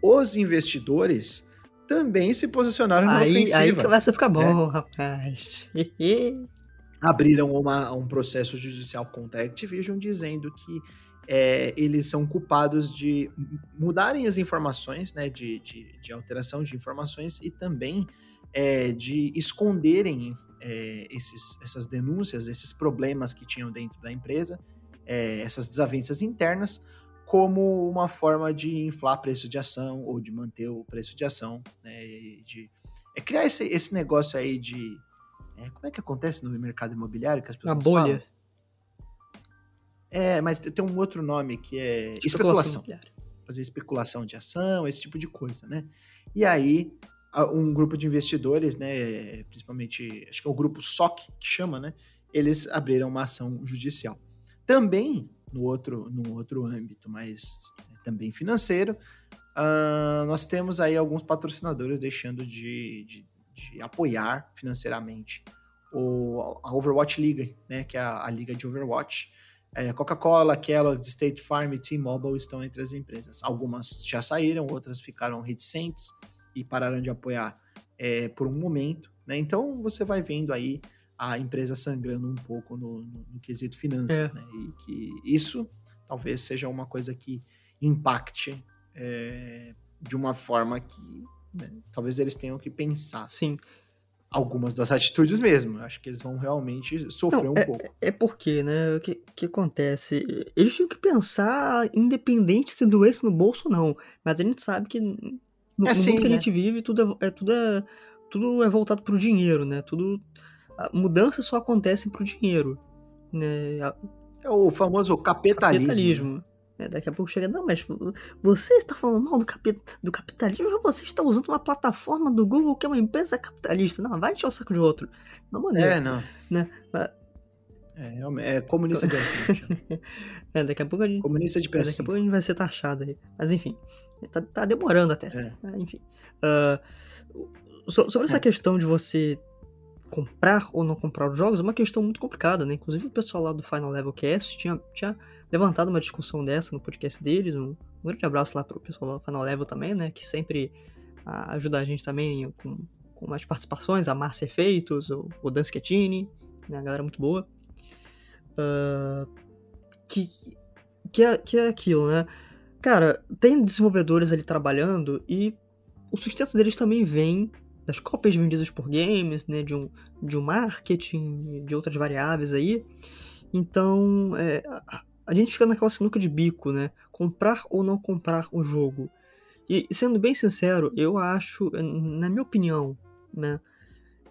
os investidores também se posicionaram aí, na ofensiva. Aí começa a ficar bom, é. rapaz. Abriram uma, um processo judicial contra a Activision dizendo que é, eles são culpados de mudarem as informações, né, de, de, de alteração de informações e também é, de esconderem é, esses, essas denúncias, esses problemas que tinham dentro da empresa, é, essas desavenças internas, como uma forma de inflar preço de ação ou de manter o preço de ação, né, de é criar esse, esse negócio aí de é, como é que acontece no mercado imobiliário que as pessoas a bolha. Falam? É, mas tem um outro nome que é especulação. especulação. Fazer especulação de ação, esse tipo de coisa, né? E aí, um grupo de investidores, né, principalmente, acho que é o grupo SOC que chama, né? Eles abriram uma ação judicial. Também no outro, no outro âmbito, mas também financeiro, uh, nós temos aí alguns patrocinadores deixando de, de, de apoiar financeiramente o, a Overwatch League, né, que é a, a liga de Overwatch. É, Coca-Cola, Kellogg, State Farm e T-Mobile estão entre as empresas. Algumas já saíram, outras ficaram reticentes e pararam de apoiar é, por um momento. Né? Então você vai vendo aí a empresa sangrando um pouco no, no, no quesito finanças, é. né? E que isso talvez seja uma coisa que impacte é, de uma forma que né, talvez eles tenham que pensar. Sim. Algumas das atitudes mesmo. Acho que eles vão realmente sofrer Não, um é, pouco. É porque, né? O que, que acontece? Eles tinham que pensar, independente se doesse no bolso ou não. Mas a gente sabe que no, é assim, mundo que né? a gente vive, tudo é, é, tudo é, tudo é voltado pro dinheiro, né? Tudo mudanças só acontecem pro dinheiro. Né? É o famoso capitalismo. capitalismo. É, daqui a pouco chega, não, mas você está falando mal do, capi do capitalismo ou você está usando uma plataforma do Google que é uma empresa capitalista? Não, vai encher o saco de outro. Não maneira. É, não. Né? É, é comunista de É, daqui a pouco a gente. Comunista de Daqui a pouco a gente vai ser taxado aí. Mas enfim, tá, tá demorando até. É. Enfim. Uh, sobre essa é. questão de você comprar ou não comprar os jogos é uma questão muito complicada, né? Inclusive o pessoal lá do Final Level Cast tinha, tinha levantado uma discussão dessa no podcast deles. Um, um grande abraço lá pro pessoal do Final Level também, né? Que sempre a, ajuda a gente também com, com mais participações, a Márcia Efeitos, o, o Dan Schettini, né? A galera muito boa. Uh, que, que, é, que é aquilo, né? Cara, tem desenvolvedores ali trabalhando e o sustento deles também vem das cópias vendidas por games, né, de um, de um marketing, de outras variáveis aí. Então, é, a gente fica naquela sinuca de bico, né? Comprar ou não comprar o jogo. E, sendo bem sincero, eu acho, na minha opinião, né?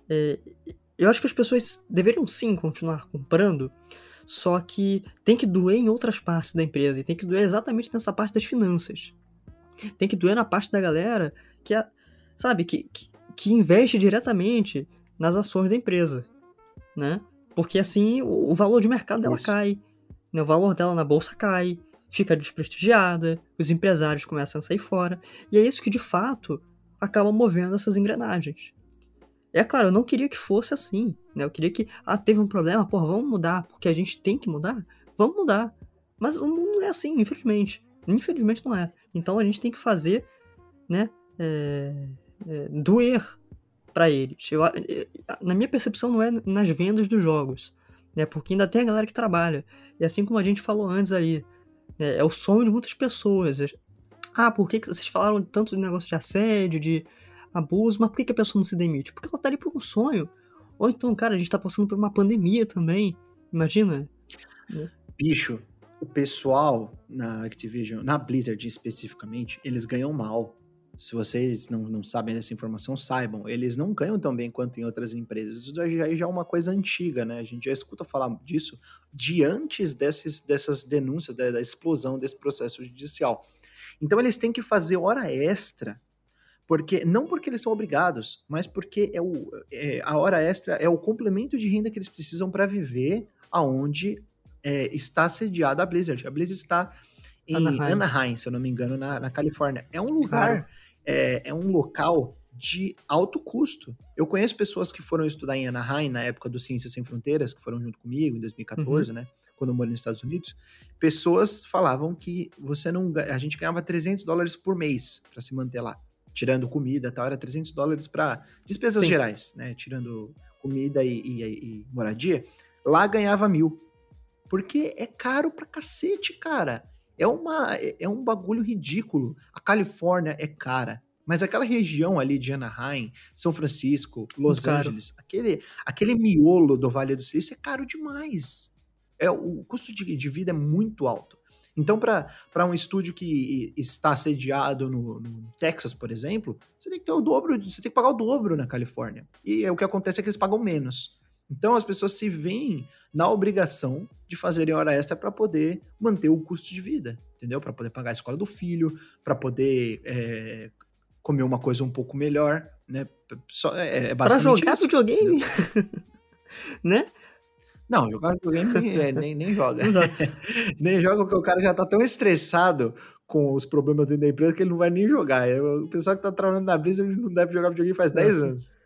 É, eu acho que as pessoas deveriam sim continuar comprando, só que tem que doer em outras partes da empresa, e tem que doer exatamente nessa parte das finanças. Tem que doer na parte da galera que, é, sabe, que, que, que investe diretamente nas ações da empresa, né? Porque assim o, valor de mercado dela Isso. cai, né? o valor dela na bolsa cai, fica desprestigiada, os empresários começam a sair fora, e é isso que de fato acaba movendo essas engrenagens. É claro, eu não queria que fosse assim, né? Eu queria que, ah, teve um problema, porra, vamos mudar, porque a gente tem que mudar, vamos mudar. Mas o mundo não é assim, infelizmente. Infelizmente não é. Então a gente tem que fazer, né? É, é, doer para eles. Eu, na minha percepção, não é nas vendas dos jogos, né? Porque ainda tem a galera que trabalha. E assim como a gente falou antes ali, né? é o sonho de muitas pessoas. Ah, por que, que vocês falaram tanto de negócio de assédio, de abuso, mas por que, que a pessoa não se demite? Porque ela tá ali por um sonho. Ou então, cara, a gente tá passando por uma pandemia também. Imagina. Né? Bicho, o pessoal na Activision, na Blizzard especificamente, eles ganham mal se vocês não, não sabem dessa informação, saibam, eles não ganham tão bem quanto em outras empresas. Isso já, já é uma coisa antiga, né? A gente já escuta falar disso de antes desses, dessas denúncias, da, da explosão desse processo judicial. Então eles têm que fazer hora extra Porque, não porque eles são obrigados, mas porque é o, é, a hora extra é o complemento de renda que eles precisam para viver aonde é, está sediada a Blizzard. A Blizzard está em Anaheim, Anaheim se eu não me engano, na, na Califórnia. É um lugar, é, é um local de alto custo. Eu conheço pessoas que foram estudar em Anaheim na época do Ciências Sem Fronteiras, que foram junto comigo em 2014, uhum. né? Quando eu morei nos Estados Unidos. Pessoas falavam que você não a gente ganhava 300 dólares por mês para se manter lá, tirando comida, tal, era 300 dólares para despesas Sim. gerais, né? Tirando comida e, e, e moradia. Lá ganhava mil. Porque é caro pra cacete, cara. É, uma, é, um bagulho ridículo. A Califórnia é cara. Mas aquela região ali de Anaheim, São Francisco, Los Muito Angeles, aquele, aquele miolo do Vale do Silício é caro demais. É, o custo de, de vida é muito alto. Então, para um estúdio que está sediado no, no, Texas, por exemplo, você tem que ter o dobro, você tem que pagar o dobro na Califórnia. E é, o que acontece é que eles pagam menos. Então as pessoas se veem na obrigação de fazerem hora extra para poder manter o custo de vida, entendeu? Para poder pagar a escola do filho, para poder é, comer uma coisa um pouco melhor, né? Só, é, é para jogar isso, videogame, né? Não, jogar videogame é, nem, nem joga. nem joga porque o cara já tá tão estressado com os problemas dentro da empresa que ele não vai nem jogar. O pessoal que tá trabalhando na Blizzard não deve jogar videogame faz 10 anos.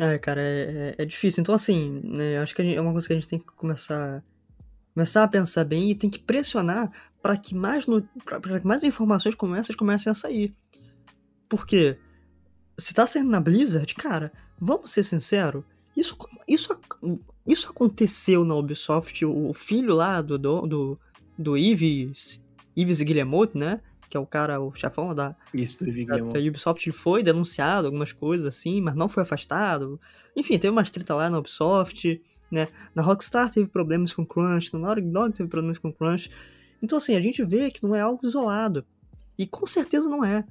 É, cara, é, é, é difícil. Então, assim, né, acho que gente, é uma coisa que a gente tem que começar, começar a pensar bem e tem que pressionar para que mais para que mais informações como essas comecem a sair. Porque se tá saindo na Blizzard, cara, vamos ser sinceros, isso, isso, isso aconteceu na Ubisoft, o filho lá do, do, do, Yves, Yves Guillemot, né? Que é o cara, o chefão da, Isso, da, da Ubisoft, foi denunciado, algumas coisas assim, mas não foi afastado. Enfim, teve uma treta lá na Ubisoft, né? Na Rockstar teve problemas com Crunch, na Naughty Dog teve problemas com Crunch. Então, assim, a gente vê que não é algo isolado. E com certeza não é.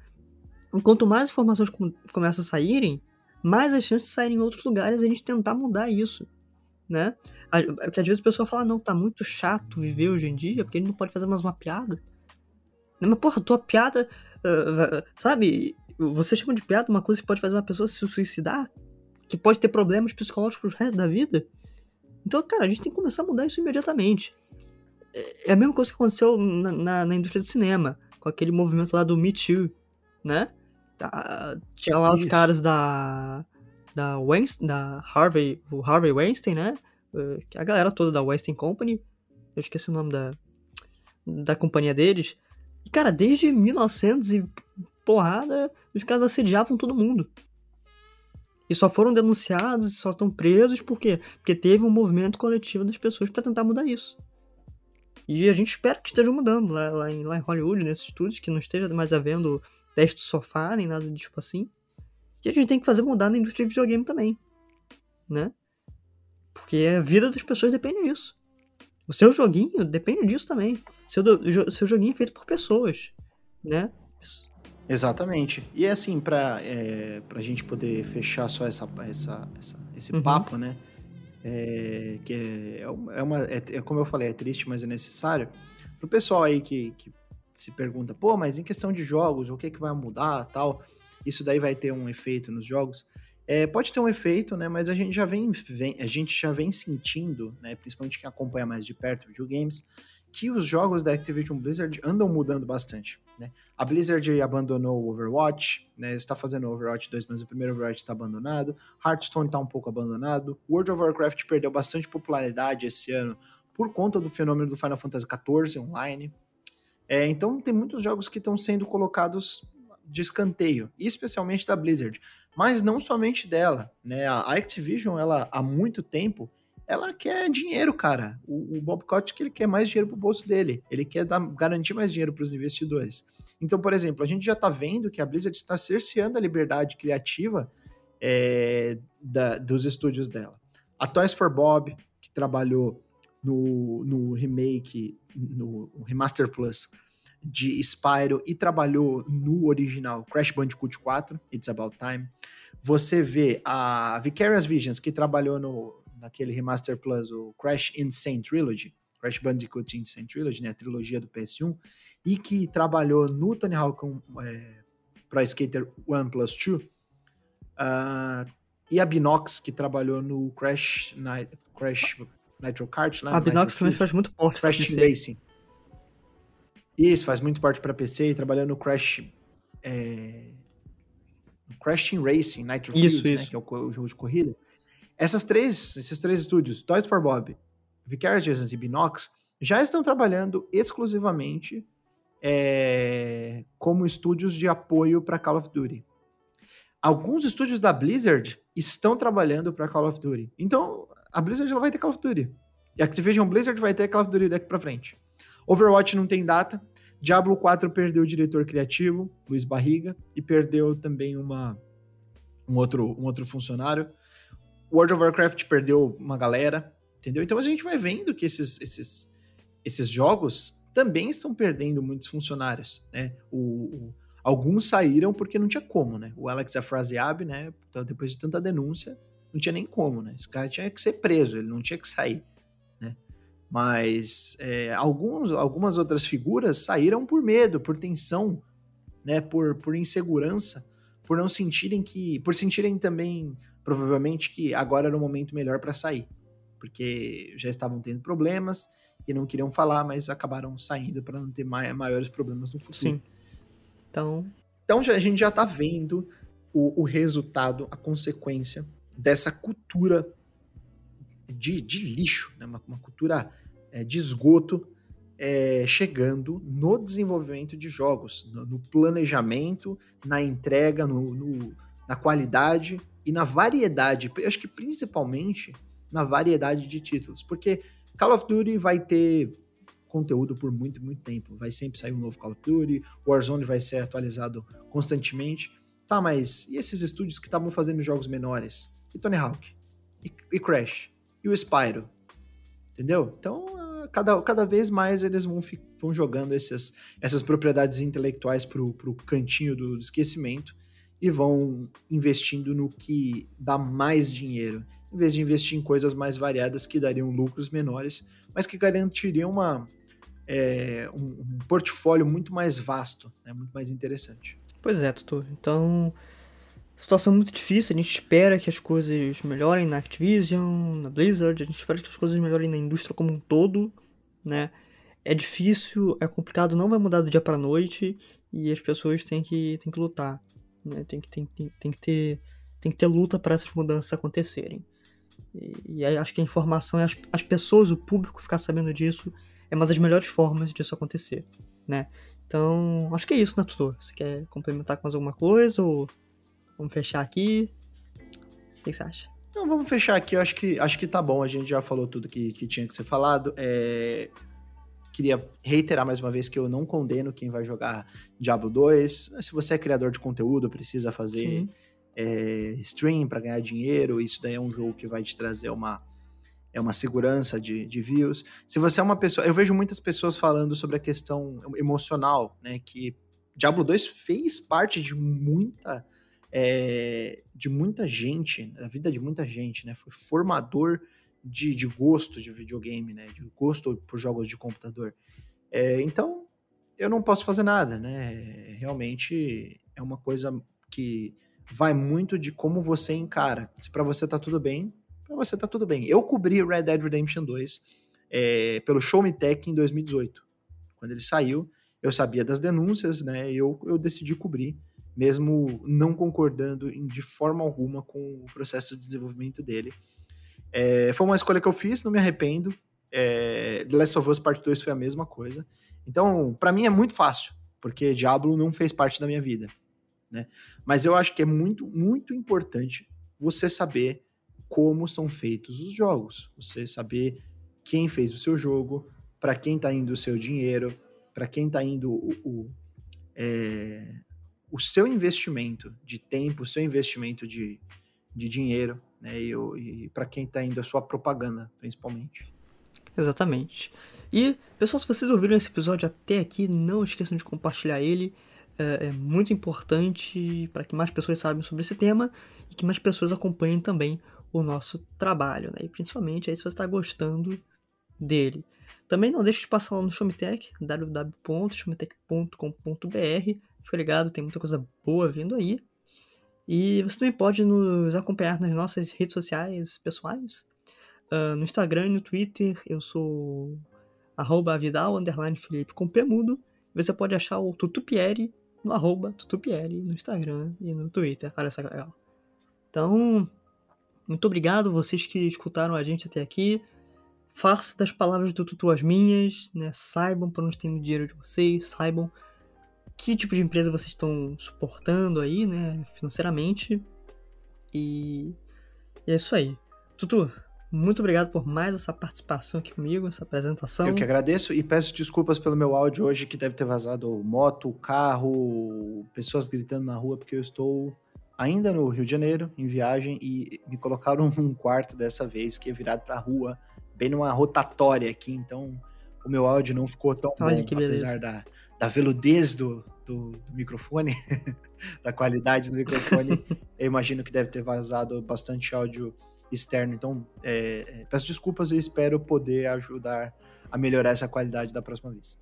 Quanto mais informações começam a saírem, mais as chances de saírem em outros lugares e a gente tentar mudar isso, né? Porque às vezes o pessoal fala, não, tá muito chato viver hoje em dia, porque a gente não pode fazer mais uma piada. Mas, porra, tua piada. Uh, sabe? Você chama de piada uma coisa que pode fazer uma pessoa se suicidar? Que pode ter problemas psicológicos pro resto da vida? Então, cara, a gente tem que começar a mudar isso imediatamente. É, é a mesma coisa que aconteceu na, na, na indústria do cinema, com aquele movimento lá do Me Too, né? Tá, tinha lá isso. os caras da. Da, Weinstein, da Harvey, o Harvey Weinstein, né? A galera toda da Weinstein Company. Eu esqueci o nome da, da companhia deles. E, cara, desde 1900 e porrada, os caras assediavam todo mundo. E só foram denunciados e só estão presos por quê? Porque teve um movimento coletivo das pessoas para tentar mudar isso. E a gente espera que esteja mudando lá, lá, em, lá em Hollywood, nesses estúdios, que não esteja mais havendo teste sofá, nem nada do tipo assim. E a gente tem que fazer mudar na indústria de videogame também. Né? Porque a vida das pessoas depende disso. O seu joguinho depende disso também. Seu, seu joguinho é feito por pessoas, né? Exatamente. E é assim, para é, a gente poder fechar só essa, essa, essa esse uhum. papo, né? É, que é, é, uma, é, é, como eu falei, é triste, mas é necessário. Pro pessoal aí que, que se pergunta, pô, mas em questão de jogos, o que, é que vai mudar tal? Isso daí vai ter um efeito nos jogos. É, pode ter um efeito, né? Mas a gente já vem, vem, a gente já vem sentindo, né? Principalmente quem acompanha mais de perto videogames, que os jogos da Activision Blizzard andam mudando bastante. Né? A Blizzard abandonou o Overwatch, né? está fazendo Overwatch 2, mas o primeiro Overwatch está abandonado. Hearthstone está um pouco abandonado. World of Warcraft perdeu bastante popularidade esse ano por conta do fenômeno do Final Fantasy XIV online. É, então tem muitos jogos que estão sendo colocados de escanteio, especialmente da Blizzard mas não somente dela, né? A Activision, ela há muito tempo, ela quer dinheiro, cara. O, o Bob Kotick, ele quer mais dinheiro pro bolso dele. Ele quer dar, garantir mais dinheiro para os investidores. Então, por exemplo, a gente já está vendo que a Blizzard está cerceando a liberdade criativa é, da, dos estúdios dela. A Toys for Bob, que trabalhou no, no remake, no Remaster Plus de Spyro e trabalhou no original Crash Bandicoot 4, It's About Time. Você vê a Vicarious Visions, que trabalhou no, naquele Remaster Plus, o Crash Insane Trilogy, Crash Bandicoot Insane Trilogy, né, a trilogia do PS1, e que trabalhou no Tony Hawk é, Pro Skater 1 Plus 2. Uh, e a Binox, que trabalhou no Crash, Night, Crash Nitro Kart. Né? A Binox também faz muito porte Crash Racing. Isso, faz muito porte para PC e trabalhou no Crash... É, no Crash Team Racing, Nitro isso, Field, isso. Né, que é o, o, jogo de corrida. Essas três, esses três estúdios, Toys for Bob, Vicarious Visions e Binox, já estão trabalhando exclusivamente é, como estúdios de apoio para Call of Duty. Alguns estúdios da Blizzard estão trabalhando para Call of Duty. Então, a Blizzard ela vai ter Call of Duty. E a Activision Blizzard vai ter Call of Duty daqui para frente. Overwatch não tem data. Diablo 4 perdeu o diretor criativo, Luiz Barriga, e perdeu também uma, um, outro, um outro funcionário. World of Warcraft perdeu uma galera, entendeu? Então a gente vai vendo que esses, esses, esses jogos também estão perdendo muitos funcionários, né? O, o, alguns saíram porque não tinha como, né? O Alex Afraziab, né? Então, depois de tanta denúncia, não tinha nem como, né? Esse cara tinha que ser preso, ele não tinha que sair? Mas é, alguns, algumas outras figuras saíram por medo, por tensão, né? Por, por insegurança, por não sentirem que, por sentirem também provavelmente que agora era o momento melhor para sair, porque já estavam tendo problemas e não queriam falar, mas acabaram saindo para não ter maiores problemas no futuro. Sim. Então, então a gente já está vendo o, o, resultado, a consequência dessa cultura de, de lixo, né? uma, uma cultura de esgoto é, chegando no desenvolvimento de jogos, no, no planejamento, na entrega, no, no, na qualidade e na variedade. Eu acho que principalmente na variedade de títulos, porque Call of Duty vai ter conteúdo por muito, muito tempo. Vai sempre sair um novo Call of Duty, Warzone vai ser atualizado constantemente. Tá, mas e esses estúdios que estavam fazendo jogos menores? E Tony Hawk? E, e Crash? E o Spyro? Entendeu? Então, cada, cada vez mais eles vão, vão jogando essas, essas propriedades intelectuais pro, pro cantinho do, do esquecimento e vão investindo no que dá mais dinheiro em vez de investir em coisas mais variadas que dariam lucros menores, mas que garantiriam uma, é, um, um, portfólio muito mais vasto, né, muito mais interessante. Pois é, Tutor. Então, situação muito difícil. A gente espera que as coisas melhorem na Activision, na Blizzard. A gente espera que as coisas melhorem na indústria como um todo, né? É difícil, é complicado, não vai mudar do dia para noite e as pessoas têm que, têm que lutar, né? Tem que, tem, tem, tem que ter tem que ter luta para essas mudanças acontecerem. E, e acho que a informação as, as pessoas, o público ficar sabendo disso é uma das melhores formas disso acontecer, né? Então, acho que é isso, né, tutor? Você quer complementar com mais alguma coisa ou vamos fechar aqui? O que você acha? Não, vamos fechar aqui. Eu acho que, acho que tá bom. A gente já falou tudo que, que tinha que ser falado. É... Queria reiterar mais uma vez que eu não condeno quem vai jogar Diablo 2. Se você é criador de conteúdo, precisa fazer é, stream para ganhar dinheiro, isso daí é um jogo que vai te trazer uma, é uma segurança de, de views. Se você é uma pessoa. Eu vejo muitas pessoas falando sobre a questão emocional, né? Que Diablo 2 fez parte de muita. É, de muita gente, da vida de muita gente, né? Foi formador de, de gosto de videogame, né? De gosto por jogos de computador. É, então, eu não posso fazer nada, né? Realmente é uma coisa que vai muito de como você encara. Se para você tá tudo bem, para você tá tudo bem. Eu cobri Red Dead Redemption 2 é, pelo Show Me Tech em 2018. Quando ele saiu, eu sabia das denúncias, né? E eu, eu decidi cobrir, mesmo não concordando de forma alguma com o processo de desenvolvimento dele. É, foi uma escolha que eu fiz, não me arrependo. É, The Last of Us Part 2 foi a mesma coisa. Então, para mim é muito fácil, porque Diablo não fez parte da minha vida né? Mas eu acho que é muito, muito importante você saber como são feitos os jogos, você saber quem fez o seu jogo, para quem está indo o seu dinheiro, para quem está indo o, o, é, o seu investimento de tempo, o seu investimento de, de dinheiro, né? E, e para quem está indo a sua propaganda, principalmente. Exatamente. E, pessoal, se vocês ouviram esse episódio até aqui, não esqueçam de compartilhar ele é, é muito importante para que mais pessoas saibam sobre esse tema e que mais pessoas acompanhem também o nosso trabalho, né? E principalmente aí se você está gostando, dele. Também não deixe de passar lá no Showmetech, www.showmetech.com.br. Fica ligado, tem muita coisa boa vindo aí. E você também pode nos acompanhar nas nossas redes sociais pessoais. Uh, no Instagram e no Twitter, eu sou arroba Vidal, underline Felipe com P mudo. Você pode achar o Tutupieri no arroba Tutupieri no Instagram e no Twitter. Olha só que legal. Então, muito obrigado vocês que escutaram a gente até aqui. Faça das palavras do Tutu as minhas, né? Saibam para onde tem o dinheiro de vocês, saibam que tipo de empresa vocês estão suportando aí, né, financeiramente. E, e é isso aí. Tutu, muito obrigado por mais essa participação aqui comigo, essa apresentação. Eu que agradeço e peço desculpas pelo meu áudio hoje, que deve ter vazado moto, carro, pessoas gritando na rua, porque eu estou ainda no Rio de Janeiro, em viagem, e me colocaram num quarto dessa vez, que é virado para a rua, bem numa rotatória aqui, então o meu áudio não ficou tão Olha bom, apesar da, da veludez do, do, do microfone, da qualidade do microfone. eu imagino que deve ter vazado bastante áudio externo. Então, é, é, peço desculpas e espero poder ajudar a melhorar essa qualidade da próxima vez.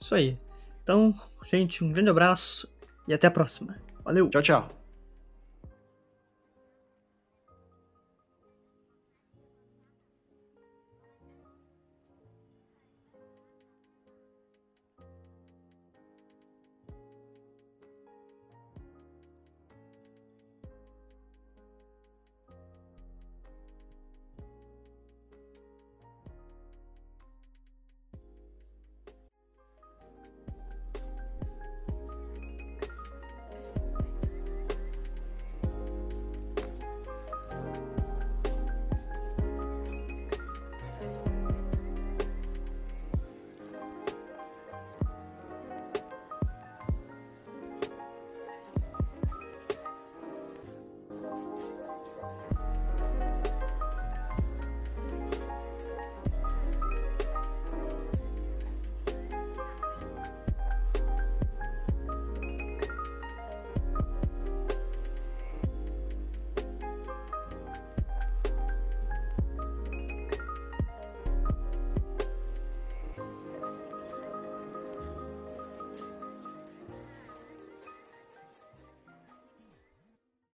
Isso aí. Então, gente, um grande abraço e até a próxima. Valeu! Tchau, tchau!